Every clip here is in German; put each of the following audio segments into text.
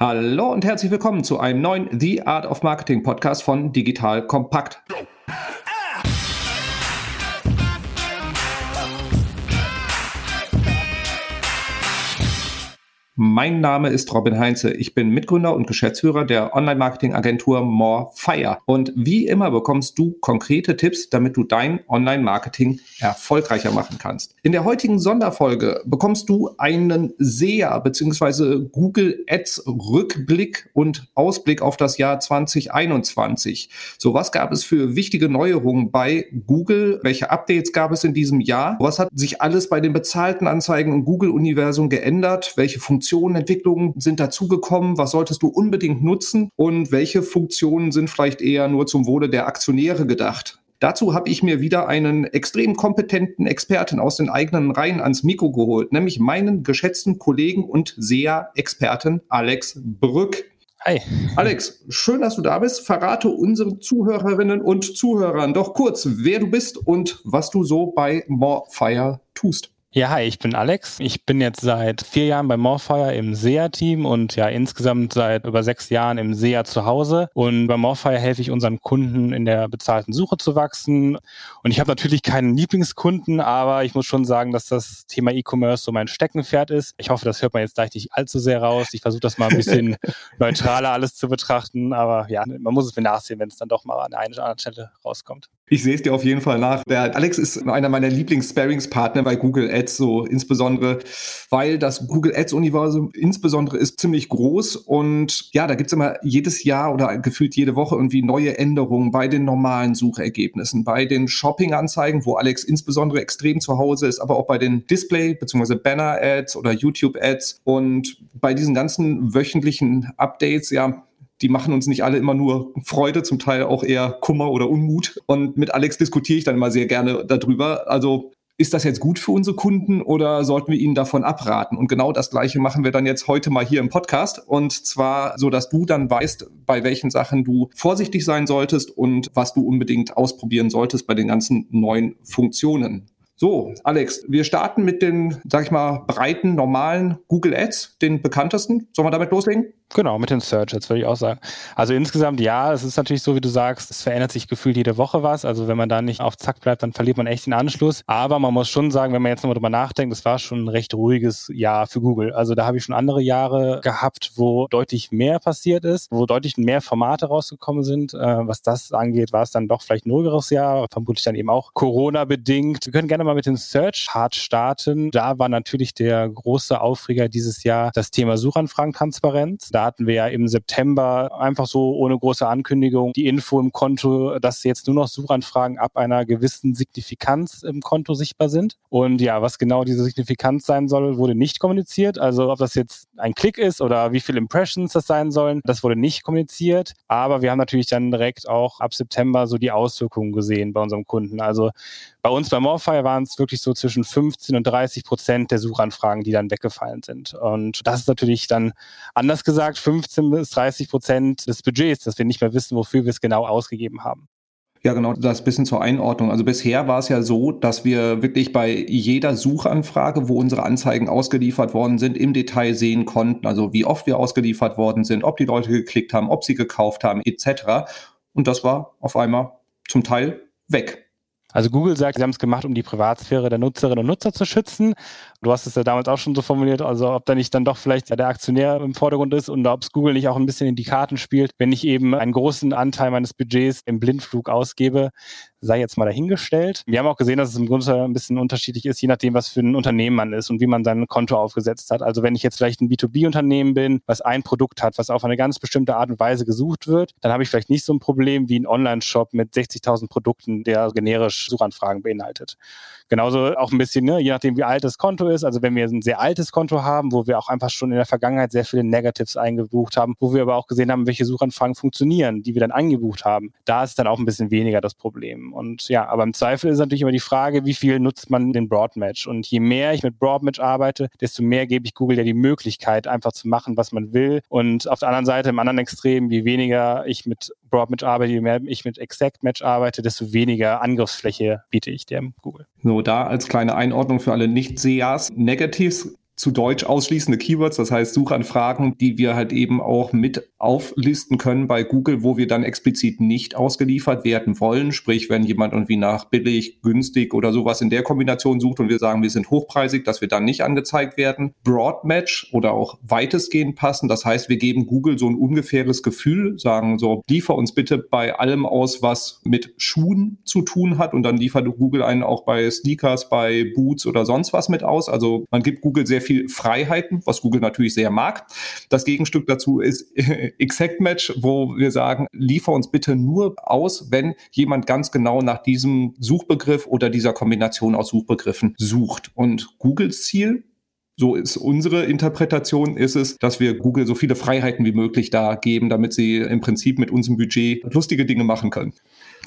Hallo und herzlich willkommen zu einem neuen The Art of Marketing Podcast von Digital Kompakt. Mein Name ist Robin Heinze. Ich bin Mitgründer und Geschäftsführer der Online-Marketing-Agentur Morefire. Und wie immer bekommst du konkrete Tipps, damit du dein Online-Marketing erfolgreicher machen kannst. In der heutigen Sonderfolge bekommst du einen SEA bzw. Google Ads Rückblick und Ausblick auf das Jahr 2021. So, was gab es für wichtige Neuerungen bei Google? Welche Updates gab es in diesem Jahr? Was hat sich alles bei den bezahlten Anzeigen im Google-Universum geändert? Welche Funktionen Funktionen, Entwicklungen sind dazugekommen? Was solltest du unbedingt nutzen? Und welche Funktionen sind vielleicht eher nur zum Wohle der Aktionäre gedacht? Dazu habe ich mir wieder einen extrem kompetenten Experten aus den eigenen Reihen ans Mikro geholt, nämlich meinen geschätzten Kollegen und SEA-Experten Alex Brück. Hi. Alex, schön, dass du da bist. Verrate unseren Zuhörerinnen und Zuhörern doch kurz, wer du bist und was du so bei Morefire tust. Ja, hi, ich bin Alex. Ich bin jetzt seit vier Jahren bei Morfire im SEA-Team und ja insgesamt seit über sechs Jahren im SEA zu Hause. Und bei Morfire helfe ich unseren Kunden in der bezahlten Suche zu wachsen. Und ich habe natürlich keinen Lieblingskunden, aber ich muss schon sagen, dass das Thema E-Commerce so mein Steckenpferd ist. Ich hoffe, das hört man jetzt gleich nicht allzu sehr raus. Ich versuche das mal ein bisschen neutraler alles zu betrachten. Aber ja, man muss es mir nachsehen, wenn es dann doch mal an der einen oder anderen Stelle rauskommt. Ich sehe es dir auf jeden Fall nach. Der Alex ist einer meiner Lieblings-Sparings-Partner bei Google Ads, so insbesondere, weil das Google Ads-Universum insbesondere ist ziemlich groß und ja, da gibt's immer jedes Jahr oder gefühlt jede Woche irgendwie neue Änderungen bei den normalen Suchergebnissen, bei den Shopping-Anzeigen, wo Alex insbesondere extrem zu Hause ist, aber auch bei den Display- bzw. Banner-Ads oder YouTube-Ads und bei diesen ganzen wöchentlichen Updates, ja, die machen uns nicht alle immer nur Freude, zum Teil auch eher Kummer oder Unmut. Und mit Alex diskutiere ich dann immer sehr gerne darüber. Also ist das jetzt gut für unsere Kunden oder sollten wir ihnen davon abraten? Und genau das Gleiche machen wir dann jetzt heute mal hier im Podcast. Und zwar so, dass du dann weißt, bei welchen Sachen du vorsichtig sein solltest und was du unbedingt ausprobieren solltest bei den ganzen neuen Funktionen. So, Alex, wir starten mit den, sag ich mal, breiten, normalen Google Ads, den bekanntesten. Sollen wir damit loslegen? Genau, mit den Searches würde ich auch sagen. Also insgesamt ja, es ist natürlich so, wie du sagst, es verändert sich gefühlt jede Woche was. Also wenn man da nicht auf Zack bleibt, dann verliert man echt den Anschluss. Aber man muss schon sagen, wenn man jetzt nochmal drüber nachdenkt, es war schon ein recht ruhiges Jahr für Google. Also da habe ich schon andere Jahre gehabt, wo deutlich mehr passiert ist, wo deutlich mehr Formate rausgekommen sind. Äh, was das angeht, war es dann doch vielleicht ein ruhigeres Jahr, vermutlich dann eben auch Corona-bedingt. Wir können gerne mal mit dem Search-Hard starten. Da war natürlich der große Aufreger dieses Jahr das Thema Suchanfragentransparenz da hatten wir ja im September einfach so ohne große Ankündigung die Info im Konto, dass jetzt nur noch Suchanfragen ab einer gewissen Signifikanz im Konto sichtbar sind. Und ja, was genau diese Signifikanz sein soll, wurde nicht kommuniziert. Also ob das jetzt ein Klick ist oder wie viele Impressions das sein sollen, das wurde nicht kommuniziert. Aber wir haben natürlich dann direkt auch ab September so die Auswirkungen gesehen bei unserem Kunden. Also bei uns bei Morfire waren es wirklich so zwischen 15 und 30 Prozent der Suchanfragen, die dann weggefallen sind. Und das ist natürlich dann anders gesagt 15 bis 30 Prozent des Budgets, dass wir nicht mehr wissen, wofür wir es genau ausgegeben haben. Ja, genau, das bisschen zur Einordnung. Also bisher war es ja so, dass wir wirklich bei jeder Suchanfrage, wo unsere Anzeigen ausgeliefert worden sind, im Detail sehen konnten. Also wie oft wir ausgeliefert worden sind, ob die Leute geklickt haben, ob sie gekauft haben, etc. Und das war auf einmal zum Teil weg. Also Google sagt, sie haben es gemacht, um die Privatsphäre der Nutzerinnen und Nutzer zu schützen. Du hast es ja damals auch schon so formuliert, also ob da nicht dann doch vielleicht der Aktionär im Vordergrund ist und ob es Google nicht auch ein bisschen in die Karten spielt, wenn ich eben einen großen Anteil meines Budgets im Blindflug ausgebe, sei jetzt mal dahingestellt. Wir haben auch gesehen, dass es im Grunde ein bisschen unterschiedlich ist, je nachdem, was für ein Unternehmen man ist und wie man sein Konto aufgesetzt hat. Also wenn ich jetzt vielleicht ein B2B-Unternehmen bin, was ein Produkt hat, was auf eine ganz bestimmte Art und Weise gesucht wird, dann habe ich vielleicht nicht so ein Problem wie ein Online-Shop mit 60.000 Produkten, der generisch Suchanfragen beinhaltet. Genauso auch ein bisschen, ne, je nachdem, wie alt das Konto ist. Also wenn wir ein sehr altes Konto haben, wo wir auch einfach schon in der Vergangenheit sehr viele Negatives eingebucht haben, wo wir aber auch gesehen haben, welche Suchanfragen funktionieren, die wir dann angebucht haben, da ist dann auch ein bisschen weniger das Problem. Und ja, aber im Zweifel ist natürlich immer die Frage, wie viel nutzt man den Broadmatch? Und je mehr ich mit Broadmatch arbeite, desto mehr gebe ich Google ja die Möglichkeit, einfach zu machen, was man will. Und auf der anderen Seite, im anderen Extrem, je weniger ich mit Broadmatch arbeite, je mehr ich mit Exact Match arbeite, desto weniger Angriffsfläche biete ich dem Google. So, da als kleine Einordnung für alle Nicht-SEAs. Negatives zu Deutsch ausschließende Keywords, das heißt Suchanfragen, die wir halt eben auch mit auflisten können bei Google, wo wir dann explizit nicht ausgeliefert werden wollen. Sprich, wenn jemand irgendwie nach billig, günstig oder sowas in der Kombination sucht und wir sagen, wir sind hochpreisig, dass wir dann nicht angezeigt werden. Broadmatch oder auch weitestgehend passen. Das heißt, wir geben Google so ein ungefähres Gefühl, sagen so, liefer uns bitte bei allem aus, was mit Schuhen zu tun hat und dann liefert Google einen auch bei Sneakers, bei Boots oder sonst was mit aus. Also man gibt Google sehr viel Freiheiten, was Google natürlich sehr mag. Das Gegenstück dazu ist Exact Match, wo wir sagen, liefer uns bitte nur aus, wenn jemand ganz genau nach diesem Suchbegriff oder dieser Kombination aus Suchbegriffen sucht. Und Googles Ziel so ist unsere Interpretation, ist es, dass wir Google so viele Freiheiten wie möglich da geben, damit sie im Prinzip mit unserem Budget lustige Dinge machen können.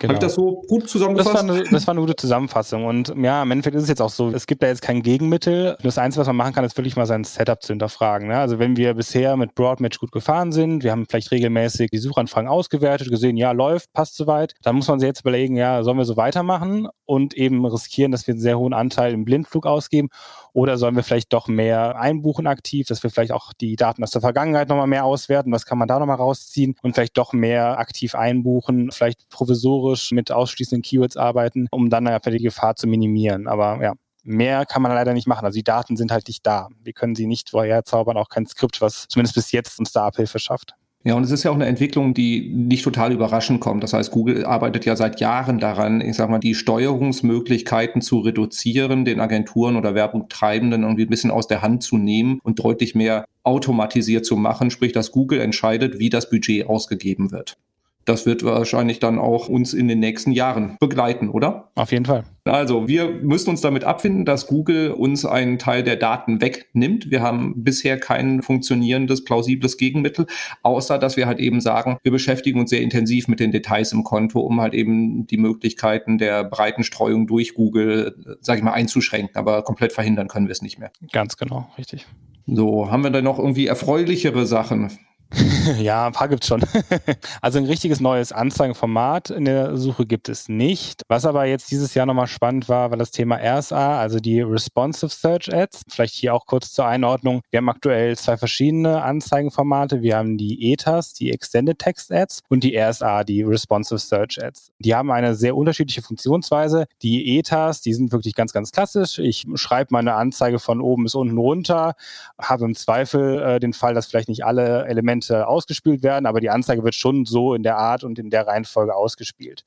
Genau. Habe ich das so gut zusammengefasst? Das war, eine, das war eine gute Zusammenfassung. Und ja, im Endeffekt ist es jetzt auch so, es gibt da jetzt kein Gegenmittel. Das Einzige, was man machen kann, ist wirklich mal sein Setup zu hinterfragen. Ne? Also wenn wir bisher mit Broadmatch gut gefahren sind, wir haben vielleicht regelmäßig die Suchanfragen ausgewertet, gesehen, ja, läuft, passt soweit, dann muss man sich jetzt überlegen, ja, sollen wir so weitermachen und eben riskieren, dass wir einen sehr hohen Anteil im Blindflug ausgeben oder sollen wir vielleicht doch mehr einbuchen aktiv, dass wir vielleicht auch die Daten aus der Vergangenheit nochmal mehr auswerten? Was kann man da nochmal rausziehen? Und vielleicht doch mehr aktiv einbuchen, vielleicht provisorisch mit ausschließenden Keywords arbeiten, um dann einfach die Gefahr zu minimieren. Aber ja, mehr kann man leider nicht machen. Also die Daten sind halt nicht da. Wir können sie nicht vorher zaubern, auch kein Skript, was zumindest bis jetzt uns da Abhilfe schafft. Ja, und es ist ja auch eine Entwicklung, die nicht total überraschend kommt. Das heißt, Google arbeitet ja seit Jahren daran, ich sag mal, die Steuerungsmöglichkeiten zu reduzieren, den Agenturen oder Werbungtreibenden irgendwie ein bisschen aus der Hand zu nehmen und deutlich mehr automatisiert zu machen, sprich, dass Google entscheidet, wie das Budget ausgegeben wird das wird wahrscheinlich dann auch uns in den nächsten Jahren begleiten, oder? Auf jeden Fall. Also wir müssen uns damit abfinden, dass Google uns einen Teil der Daten wegnimmt. Wir haben bisher kein funktionierendes, plausibles Gegenmittel, außer dass wir halt eben sagen, wir beschäftigen uns sehr intensiv mit den Details im Konto, um halt eben die Möglichkeiten der breiten Streuung durch Google, sage ich mal, einzuschränken. Aber komplett verhindern können wir es nicht mehr. Ganz genau, richtig. So, haben wir da noch irgendwie erfreulichere Sachen? ja, ein paar gibt's schon. also ein richtiges neues Anzeigenformat in der Suche gibt es nicht. Was aber jetzt dieses Jahr nochmal spannend war, war das Thema RSA, also die Responsive Search Ads. Vielleicht hier auch kurz zur Einordnung. Wir haben aktuell zwei verschiedene Anzeigenformate. Wir haben die ETAs, die Extended Text Ads und die RSA, die Responsive Search Ads. Die haben eine sehr unterschiedliche Funktionsweise. Die ETAs, die sind wirklich ganz, ganz klassisch. Ich schreibe meine Anzeige von oben bis unten runter, habe im Zweifel äh, den Fall, dass vielleicht nicht alle Elemente Elemente ausgespielt werden, aber die Anzeige wird schon so in der Art und in der Reihenfolge ausgespielt.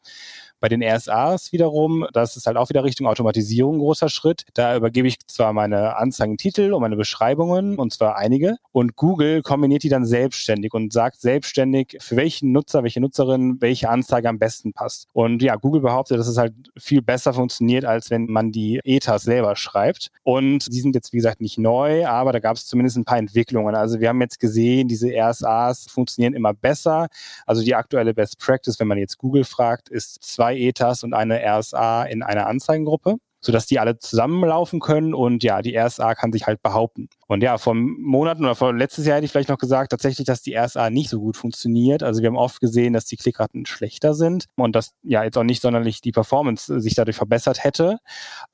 Bei den RSAs wiederum, das ist halt auch wieder Richtung Automatisierung ein großer Schritt. Da übergebe ich zwar meine Anzeigentitel und meine Beschreibungen, und zwar einige, und Google kombiniert die dann selbstständig und sagt selbstständig, für welchen Nutzer, welche Nutzerin, welche Anzeige am besten passt. Und ja, Google behauptet, dass es halt viel besser funktioniert, als wenn man die ETAs selber schreibt. Und die sind jetzt, wie gesagt, nicht neu, aber da gab es zumindest ein paar Entwicklungen. Also wir haben jetzt gesehen, diese RSAs funktionieren immer besser. Also die aktuelle Best Practice, wenn man jetzt Google fragt, ist zwei zwei ETAs und eine RSA in einer Anzeigengruppe sodass die alle zusammenlaufen können und ja, die RSA kann sich halt behaupten. Und ja, vor Monaten oder vor letztes Jahr hätte ich vielleicht noch gesagt, tatsächlich, dass die RSA nicht so gut funktioniert. Also wir haben oft gesehen, dass die Klickraten schlechter sind und dass ja jetzt auch nicht sonderlich die Performance sich dadurch verbessert hätte.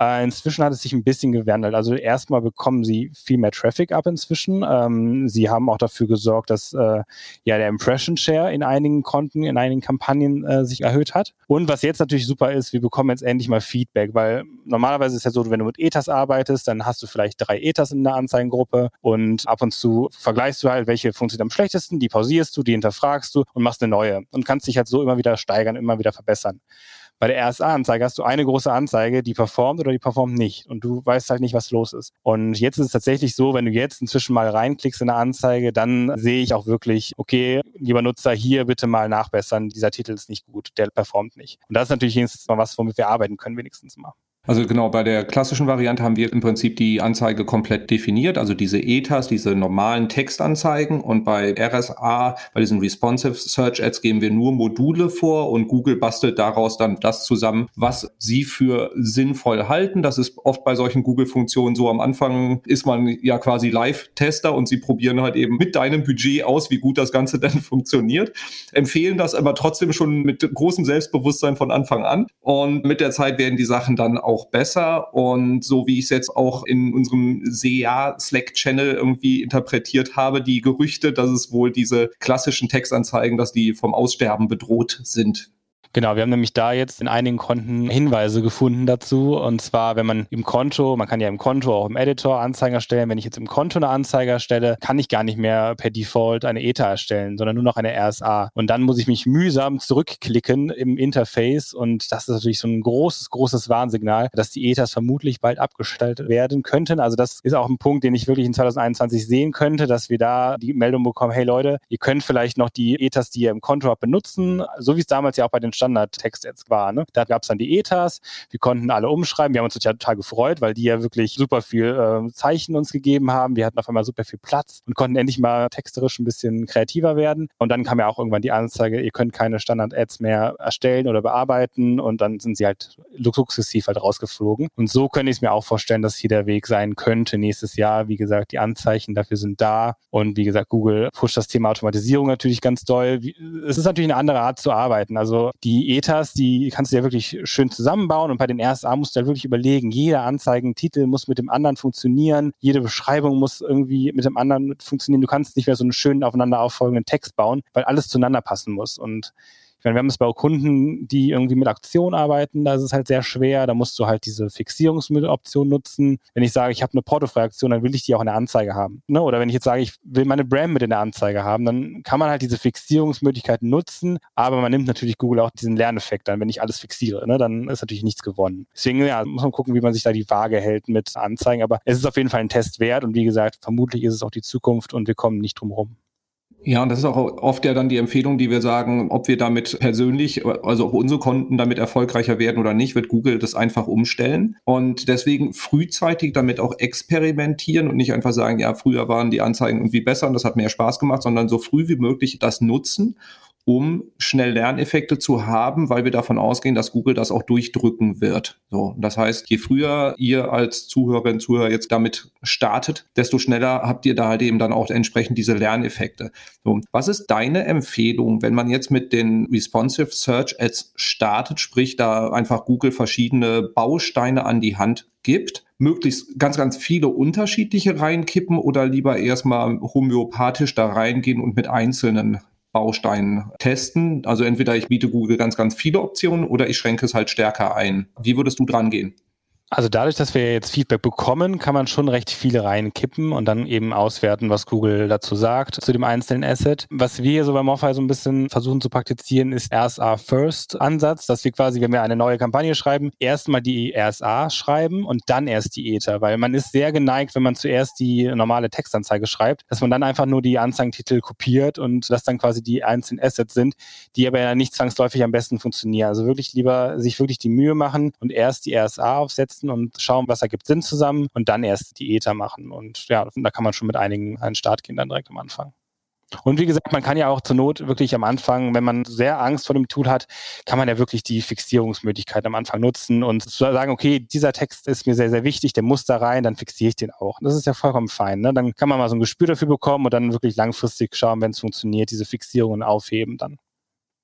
Äh, inzwischen hat es sich ein bisschen gewandelt. Also erstmal bekommen sie viel mehr Traffic ab inzwischen. Ähm, sie haben auch dafür gesorgt, dass äh, ja der Impression Share in einigen Konten, in einigen Kampagnen äh, sich erhöht hat. Und was jetzt natürlich super ist, wir bekommen jetzt endlich mal Feedback, weil normalerweise ist es ja so, wenn du mit ETAs arbeitest, dann hast du vielleicht drei ETAs in der Anzeigengruppe und ab und zu vergleichst du halt, welche funktioniert am schlechtesten, die pausierst du, die hinterfragst du und machst eine neue und kannst dich halt so immer wieder steigern, immer wieder verbessern. Bei der RSA-Anzeige hast du eine große Anzeige, die performt oder die performt nicht. Und du weißt halt nicht, was los ist. Und jetzt ist es tatsächlich so, wenn du jetzt inzwischen mal reinklickst in eine Anzeige, dann sehe ich auch wirklich, okay, lieber Nutzer, hier bitte mal nachbessern. Dieser Titel ist nicht gut, der performt nicht. Und das ist natürlich jetzt mal was, womit wir arbeiten können, wenigstens mal. Also genau, bei der klassischen Variante haben wir im Prinzip die Anzeige komplett definiert, also diese ETAs, diese normalen Textanzeigen. Und bei RSA, bei diesen Responsive Search Ads, geben wir nur Module vor und Google bastelt daraus dann das zusammen, was sie für sinnvoll halten. Das ist oft bei solchen Google-Funktionen so. Am Anfang ist man ja quasi Live-Tester und sie probieren halt eben mit deinem Budget aus, wie gut das Ganze denn funktioniert. Empfehlen das aber trotzdem schon mit großem Selbstbewusstsein von Anfang an. Und mit der Zeit werden die Sachen dann auch auch besser. Und so wie ich es jetzt auch in unserem SEA Slack-Channel irgendwie interpretiert habe, die Gerüchte, dass es wohl diese klassischen Textanzeigen, dass die vom Aussterben bedroht sind. Genau, wir haben nämlich da jetzt in einigen Konten Hinweise gefunden dazu. Und zwar, wenn man im Konto, man kann ja im Konto auch im Editor Anzeigen erstellen. Wenn ich jetzt im Konto eine Anzeige erstelle, kann ich gar nicht mehr per Default eine ETA erstellen, sondern nur noch eine RSA. Und dann muss ich mich mühsam zurückklicken im Interface. Und das ist natürlich so ein großes, großes Warnsignal, dass die ETAs vermutlich bald abgestellt werden könnten. Also das ist auch ein Punkt, den ich wirklich in 2021 sehen könnte, dass wir da die Meldung bekommen, hey Leute, ihr könnt vielleicht noch die ETAs, die ihr im Konto habt, benutzen, so wie es damals ja auch bei den Standardtext jetzt war. Ne? Da gab es dann die ETAs, wir konnten alle umschreiben, wir haben uns total, gefreut, weil die ja wirklich super viel äh, Zeichen uns gegeben haben. Wir hatten auf einmal super viel Platz und konnten endlich mal texterisch ein bisschen kreativer werden. Und dann kam ja auch irgendwann die Anzeige, ihr könnt keine Standard-Ads mehr erstellen oder bearbeiten und dann sind sie halt sukzessiv halt rausgeflogen. Und so könnte ich es mir auch vorstellen, dass hier der Weg sein könnte nächstes Jahr. Wie gesagt, die Anzeichen dafür sind da und wie gesagt, Google pusht das Thema Automatisierung natürlich ganz doll. Es ist natürlich eine andere Art zu arbeiten. Also die die ETAs, die kannst du ja wirklich schön zusammenbauen und bei den RSA musst du ja wirklich überlegen, jeder Anzeigentitel muss mit dem anderen funktionieren, jede Beschreibung muss irgendwie mit dem anderen funktionieren. Du kannst nicht mehr so einen schönen aufeinander auffolgenden Text bauen, weil alles zueinander passen muss und ich meine, wir haben es bei Kunden, die irgendwie mit Aktion arbeiten, da ist es halt sehr schwer. Da musst du halt diese Fixierungsmitteloption nutzen. Wenn ich sage, ich habe eine portofreie Aktion, dann will ich die auch in der Anzeige haben. Ne? Oder wenn ich jetzt sage, ich will meine Brand mit in der Anzeige haben, dann kann man halt diese Fixierungsmöglichkeiten nutzen, aber man nimmt natürlich Google auch diesen Lerneffekt dann, wenn ich alles fixiere, ne? dann ist natürlich nichts gewonnen. Deswegen ja, muss man gucken, wie man sich da die Waage hält mit Anzeigen. Aber es ist auf jeden Fall ein Test wert und wie gesagt, vermutlich ist es auch die Zukunft und wir kommen nicht drum herum. Ja, und das ist auch oft ja dann die Empfehlung, die wir sagen, ob wir damit persönlich, also auch unsere Konten damit erfolgreicher werden oder nicht, wird Google das einfach umstellen. Und deswegen frühzeitig damit auch experimentieren und nicht einfach sagen, ja, früher waren die Anzeigen irgendwie besser und das hat mehr Spaß gemacht, sondern so früh wie möglich das nutzen um schnell Lerneffekte zu haben, weil wir davon ausgehen, dass Google das auch durchdrücken wird. So, das heißt, je früher ihr als Zuhörerin, Zuhörer jetzt damit startet, desto schneller habt ihr da halt eben dann auch entsprechend diese Lerneffekte. So, was ist deine Empfehlung, wenn man jetzt mit den Responsive Search Ads startet, sprich da einfach Google verschiedene Bausteine an die Hand gibt? möglichst ganz, ganz viele unterschiedliche reinkippen oder lieber erstmal homöopathisch da reingehen und mit einzelnen Baustein testen. Also entweder ich biete Google ganz, ganz viele Optionen oder ich schränke es halt stärker ein. Wie würdest du dran gehen? Also dadurch, dass wir jetzt Feedback bekommen, kann man schon recht viele reinkippen und dann eben auswerten, was Google dazu sagt zu dem einzelnen Asset. Was wir so bei Morphi so ein bisschen versuchen zu praktizieren, ist RSA First Ansatz, dass wir quasi, wenn wir eine neue Kampagne schreiben, erstmal die RSA schreiben und dann erst die Ether, weil man ist sehr geneigt, wenn man zuerst die normale Textanzeige schreibt, dass man dann einfach nur die Anzeigentitel kopiert und das dann quasi die einzelnen Assets sind, die aber ja nicht zwangsläufig am besten funktionieren. Also wirklich lieber sich wirklich die Mühe machen und erst die RSA aufsetzen testen und schauen, was ergibt Sinn zusammen und dann erst die Ether machen. Und ja, da kann man schon mit einigen einen Start gehen dann direkt am Anfang. Und wie gesagt, man kann ja auch zur Not wirklich am Anfang, wenn man sehr Angst vor dem Tool hat, kann man ja wirklich die Fixierungsmöglichkeit am Anfang nutzen und sagen, okay, dieser Text ist mir sehr, sehr wichtig, der muss da rein, dann fixiere ich den auch. Das ist ja vollkommen fein. Ne? Dann kann man mal so ein Gespür dafür bekommen und dann wirklich langfristig schauen, wenn es funktioniert, diese Fixierungen aufheben dann.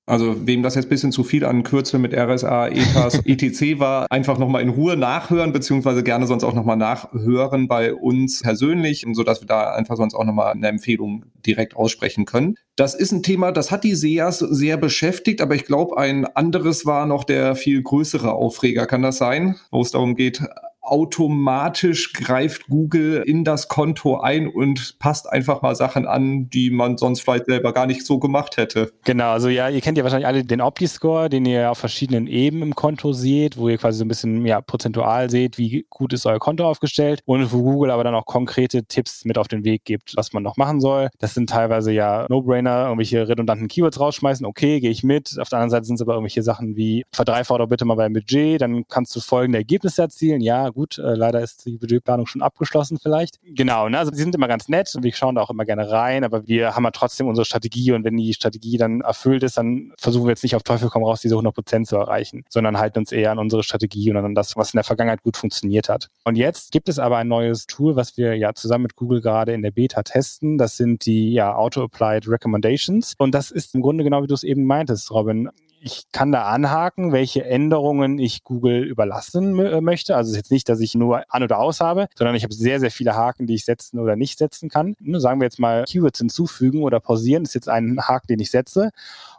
Also wem das jetzt bisschen zu viel an Kürzel mit RSA, ETAS, ETC war, einfach nochmal in Ruhe nachhören, beziehungsweise gerne sonst auch nochmal nachhören bei uns persönlich, sodass wir da einfach sonst auch nochmal eine Empfehlung direkt aussprechen können. Das ist ein Thema, das hat die SEAS sehr beschäftigt, aber ich glaube, ein anderes war noch der viel größere Aufreger. Kann das sein? Wo es darum geht, automatisch greift Google in das Konto ein und passt einfach mal Sachen an, die man sonst vielleicht selber gar nicht so gemacht hätte. Genau, also ja, ihr kennt ja wahrscheinlich alle den Opti-Score, den ihr auf verschiedenen Ebenen im Konto seht, wo ihr quasi so ein bisschen ja, prozentual seht, wie gut ist euer Konto aufgestellt und wo Google aber dann auch konkrete Tipps mit auf den Weg gibt, was man noch machen soll. Das sind teilweise ja No-Brainer, irgendwelche redundanten Keywords rausschmeißen, okay, gehe ich mit. Auf der anderen Seite sind es aber irgendwelche Sachen wie verdreifache doch bitte mal beim Budget, dann kannst du folgende Ergebnisse erzielen. Ja, gut, äh, leider ist die Budgetplanung schon abgeschlossen vielleicht. Genau, ne? also die sind immer ganz nett und wir schauen da auch immer gerne rein, aber wir haben ja trotzdem unsere Strategie und wenn die Strategie dann erfüllt ist, dann versuchen wir jetzt nicht auf Teufel komm raus, diese 100 Prozent zu erreichen, sondern halten uns eher an unsere Strategie und an das, was in der Vergangenheit gut funktioniert hat. Und jetzt gibt es aber ein neues Tool, was wir ja zusammen mit Google gerade in der Beta testen. Das sind die ja Auto-Applied Recommendations und das ist im Grunde genau wie du es eben meintest, Robin ich kann da anhaken, welche Änderungen ich Google überlassen äh, möchte. Also es ist jetzt nicht, dass ich nur an oder aus habe, sondern ich habe sehr, sehr viele Haken, die ich setzen oder nicht setzen kann. Sagen wir jetzt mal Keywords hinzufügen oder pausieren, ist jetzt ein Haken, den ich setze.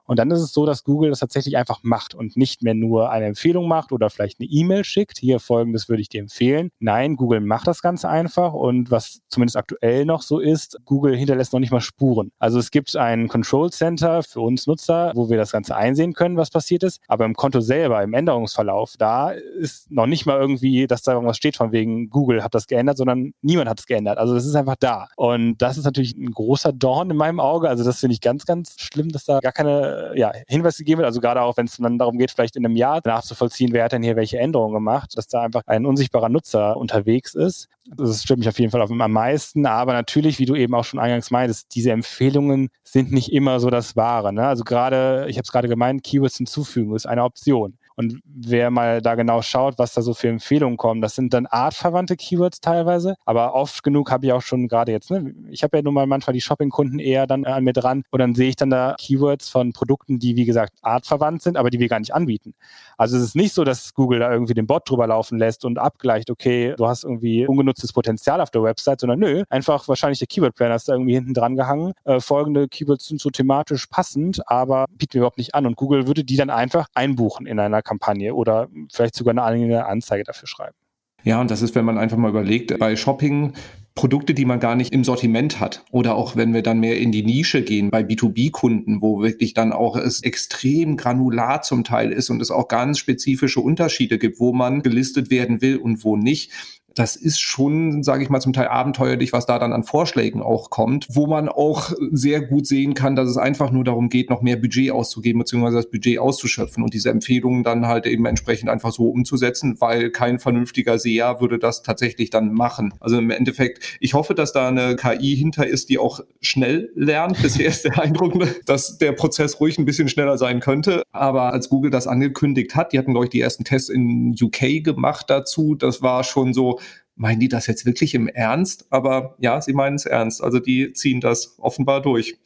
Und dann ist es so, dass Google das tatsächlich einfach macht und nicht mehr nur eine Empfehlung macht oder vielleicht eine E-Mail schickt. Hier folgendes würde ich dir empfehlen. Nein, Google macht das Ganze einfach und was zumindest aktuell noch so ist, Google hinterlässt noch nicht mal Spuren. Also es gibt ein Control Center für uns Nutzer, wo wir das Ganze einsehen können, was passiert ist. Aber im Konto selber, im Änderungsverlauf, da ist noch nicht mal irgendwie, dass da irgendwas steht von wegen Google hat das geändert, sondern niemand hat es geändert. Also das ist einfach da. Und das ist natürlich ein großer Dorn in meinem Auge. Also das finde ich ganz, ganz schlimm, dass da gar keine äh, ja, Hinweise gegeben wird. Also gerade auch, wenn es dann darum geht, vielleicht in einem Jahr nachzuvollziehen, wer hat denn hier welche Änderungen gemacht, dass da einfach ein unsichtbarer Nutzer unterwegs ist. Das stört mich auf jeden Fall auf, am meisten. Aber natürlich, wie du eben auch schon eingangs meintest, diese Empfehlungen sind nicht immer so das Wahre. Ne? Also gerade, ich habe es gerade gemeint, Keywords hinzufügen ist eine Option. Und wer mal da genau schaut, was da so für Empfehlungen kommen, das sind dann artverwandte Keywords teilweise. Aber oft genug habe ich auch schon gerade jetzt, ne, ich habe ja nun mal manchmal die Shopping-Kunden eher dann an mir dran und dann sehe ich dann da Keywords von Produkten, die wie gesagt artverwandt sind, aber die wir gar nicht anbieten. Also es ist nicht so, dass Google da irgendwie den Bot drüber laufen lässt und abgleicht, okay, du hast irgendwie ungenutztes Potenzial auf der Website, sondern nö, einfach wahrscheinlich der Keyword-Planner ist da irgendwie hinten dran gehangen. Äh, folgende Keywords sind so thematisch passend, aber bieten wir überhaupt nicht an. Und Google würde die dann einfach einbuchen in einer Kampagne oder vielleicht sogar eine eigene Anzeige dafür schreiben. Ja, und das ist, wenn man einfach mal überlegt, bei Shopping Produkte, die man gar nicht im Sortiment hat. Oder auch wenn wir dann mehr in die Nische gehen, bei B2B-Kunden, wo wirklich dann auch es extrem granular zum Teil ist und es auch ganz spezifische Unterschiede gibt, wo man gelistet werden will und wo nicht das ist schon, sage ich mal, zum Teil abenteuerlich, was da dann an Vorschlägen auch kommt, wo man auch sehr gut sehen kann, dass es einfach nur darum geht, noch mehr Budget auszugeben, beziehungsweise das Budget auszuschöpfen und diese Empfehlungen dann halt eben entsprechend einfach so umzusetzen, weil kein vernünftiger SEA würde das tatsächlich dann machen. Also im Endeffekt, ich hoffe, dass da eine KI hinter ist, die auch schnell lernt. Bisher ist der Eindruck, dass der Prozess ruhig ein bisschen schneller sein könnte. Aber als Google das angekündigt hat, die hatten, glaube ich, die ersten Tests in UK gemacht dazu, das war schon so, meinen die das jetzt wirklich im Ernst? Aber ja, sie meinen es ernst. Also die ziehen das offenbar durch.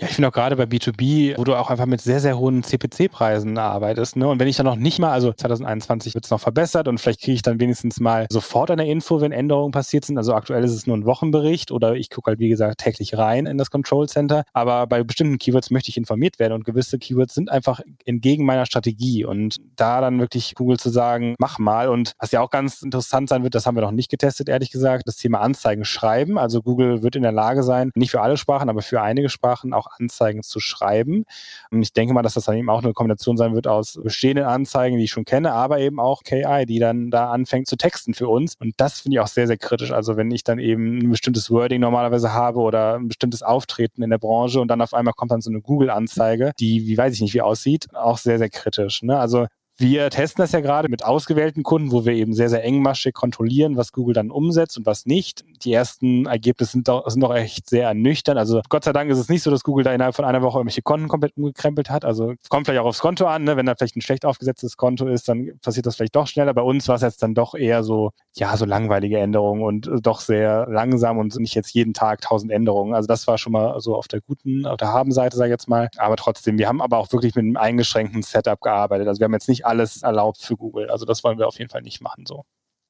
Ja, ich finde auch gerade bei B2B, wo du auch einfach mit sehr, sehr hohen CPC-Preisen arbeitest. Ne? Und wenn ich dann noch nicht mal, also 2021 wird es noch verbessert und vielleicht kriege ich dann wenigstens mal sofort eine Info, wenn Änderungen passiert sind. Also aktuell ist es nur ein Wochenbericht oder ich gucke halt, wie gesagt, täglich rein in das Control Center. Aber bei bestimmten Keywords möchte ich informiert werden und gewisse Keywords sind einfach entgegen meiner Strategie. Und da dann wirklich Google zu sagen, mach mal. Und was ja auch ganz interessant sein wird, das haben wir noch nicht getestet, ehrlich gesagt, das Thema Anzeigen schreiben. Also Google wird in der Lage sein, nicht für alle Sprachen, aber für einige Sprachen auch Anzeigen zu schreiben. Und ich denke mal, dass das dann eben auch eine Kombination sein wird aus bestehenden Anzeigen, die ich schon kenne, aber eben auch KI, die dann da anfängt zu texten für uns. Und das finde ich auch sehr, sehr kritisch. Also wenn ich dann eben ein bestimmtes Wording normalerweise habe oder ein bestimmtes Auftreten in der Branche und dann auf einmal kommt dann so eine Google-Anzeige, die, wie weiß ich nicht, wie aussieht, auch sehr, sehr kritisch. Ne? Also wir testen das ja gerade mit ausgewählten Kunden, wo wir eben sehr, sehr engmaschig kontrollieren, was Google dann umsetzt und was nicht. Die ersten Ergebnisse sind doch, sind doch echt sehr ernüchternd. Also Gott sei Dank ist es nicht so, dass Google da innerhalb von einer Woche irgendwelche Konten komplett umgekrempelt hat. Also kommt vielleicht auch aufs Konto an. Ne? Wenn da vielleicht ein schlecht aufgesetztes Konto ist, dann passiert das vielleicht doch schneller. Bei uns war es jetzt dann doch eher so, ja, so langweilige Änderungen und doch sehr langsam und nicht jetzt jeden Tag tausend Änderungen. Also das war schon mal so auf der guten, auf der Haben-Seite, sage ich jetzt mal. Aber trotzdem, wir haben aber auch wirklich mit einem eingeschränkten Setup gearbeitet. Also wir haben jetzt nicht alles erlaubt für Google. Also das wollen wir auf jeden Fall nicht machen so.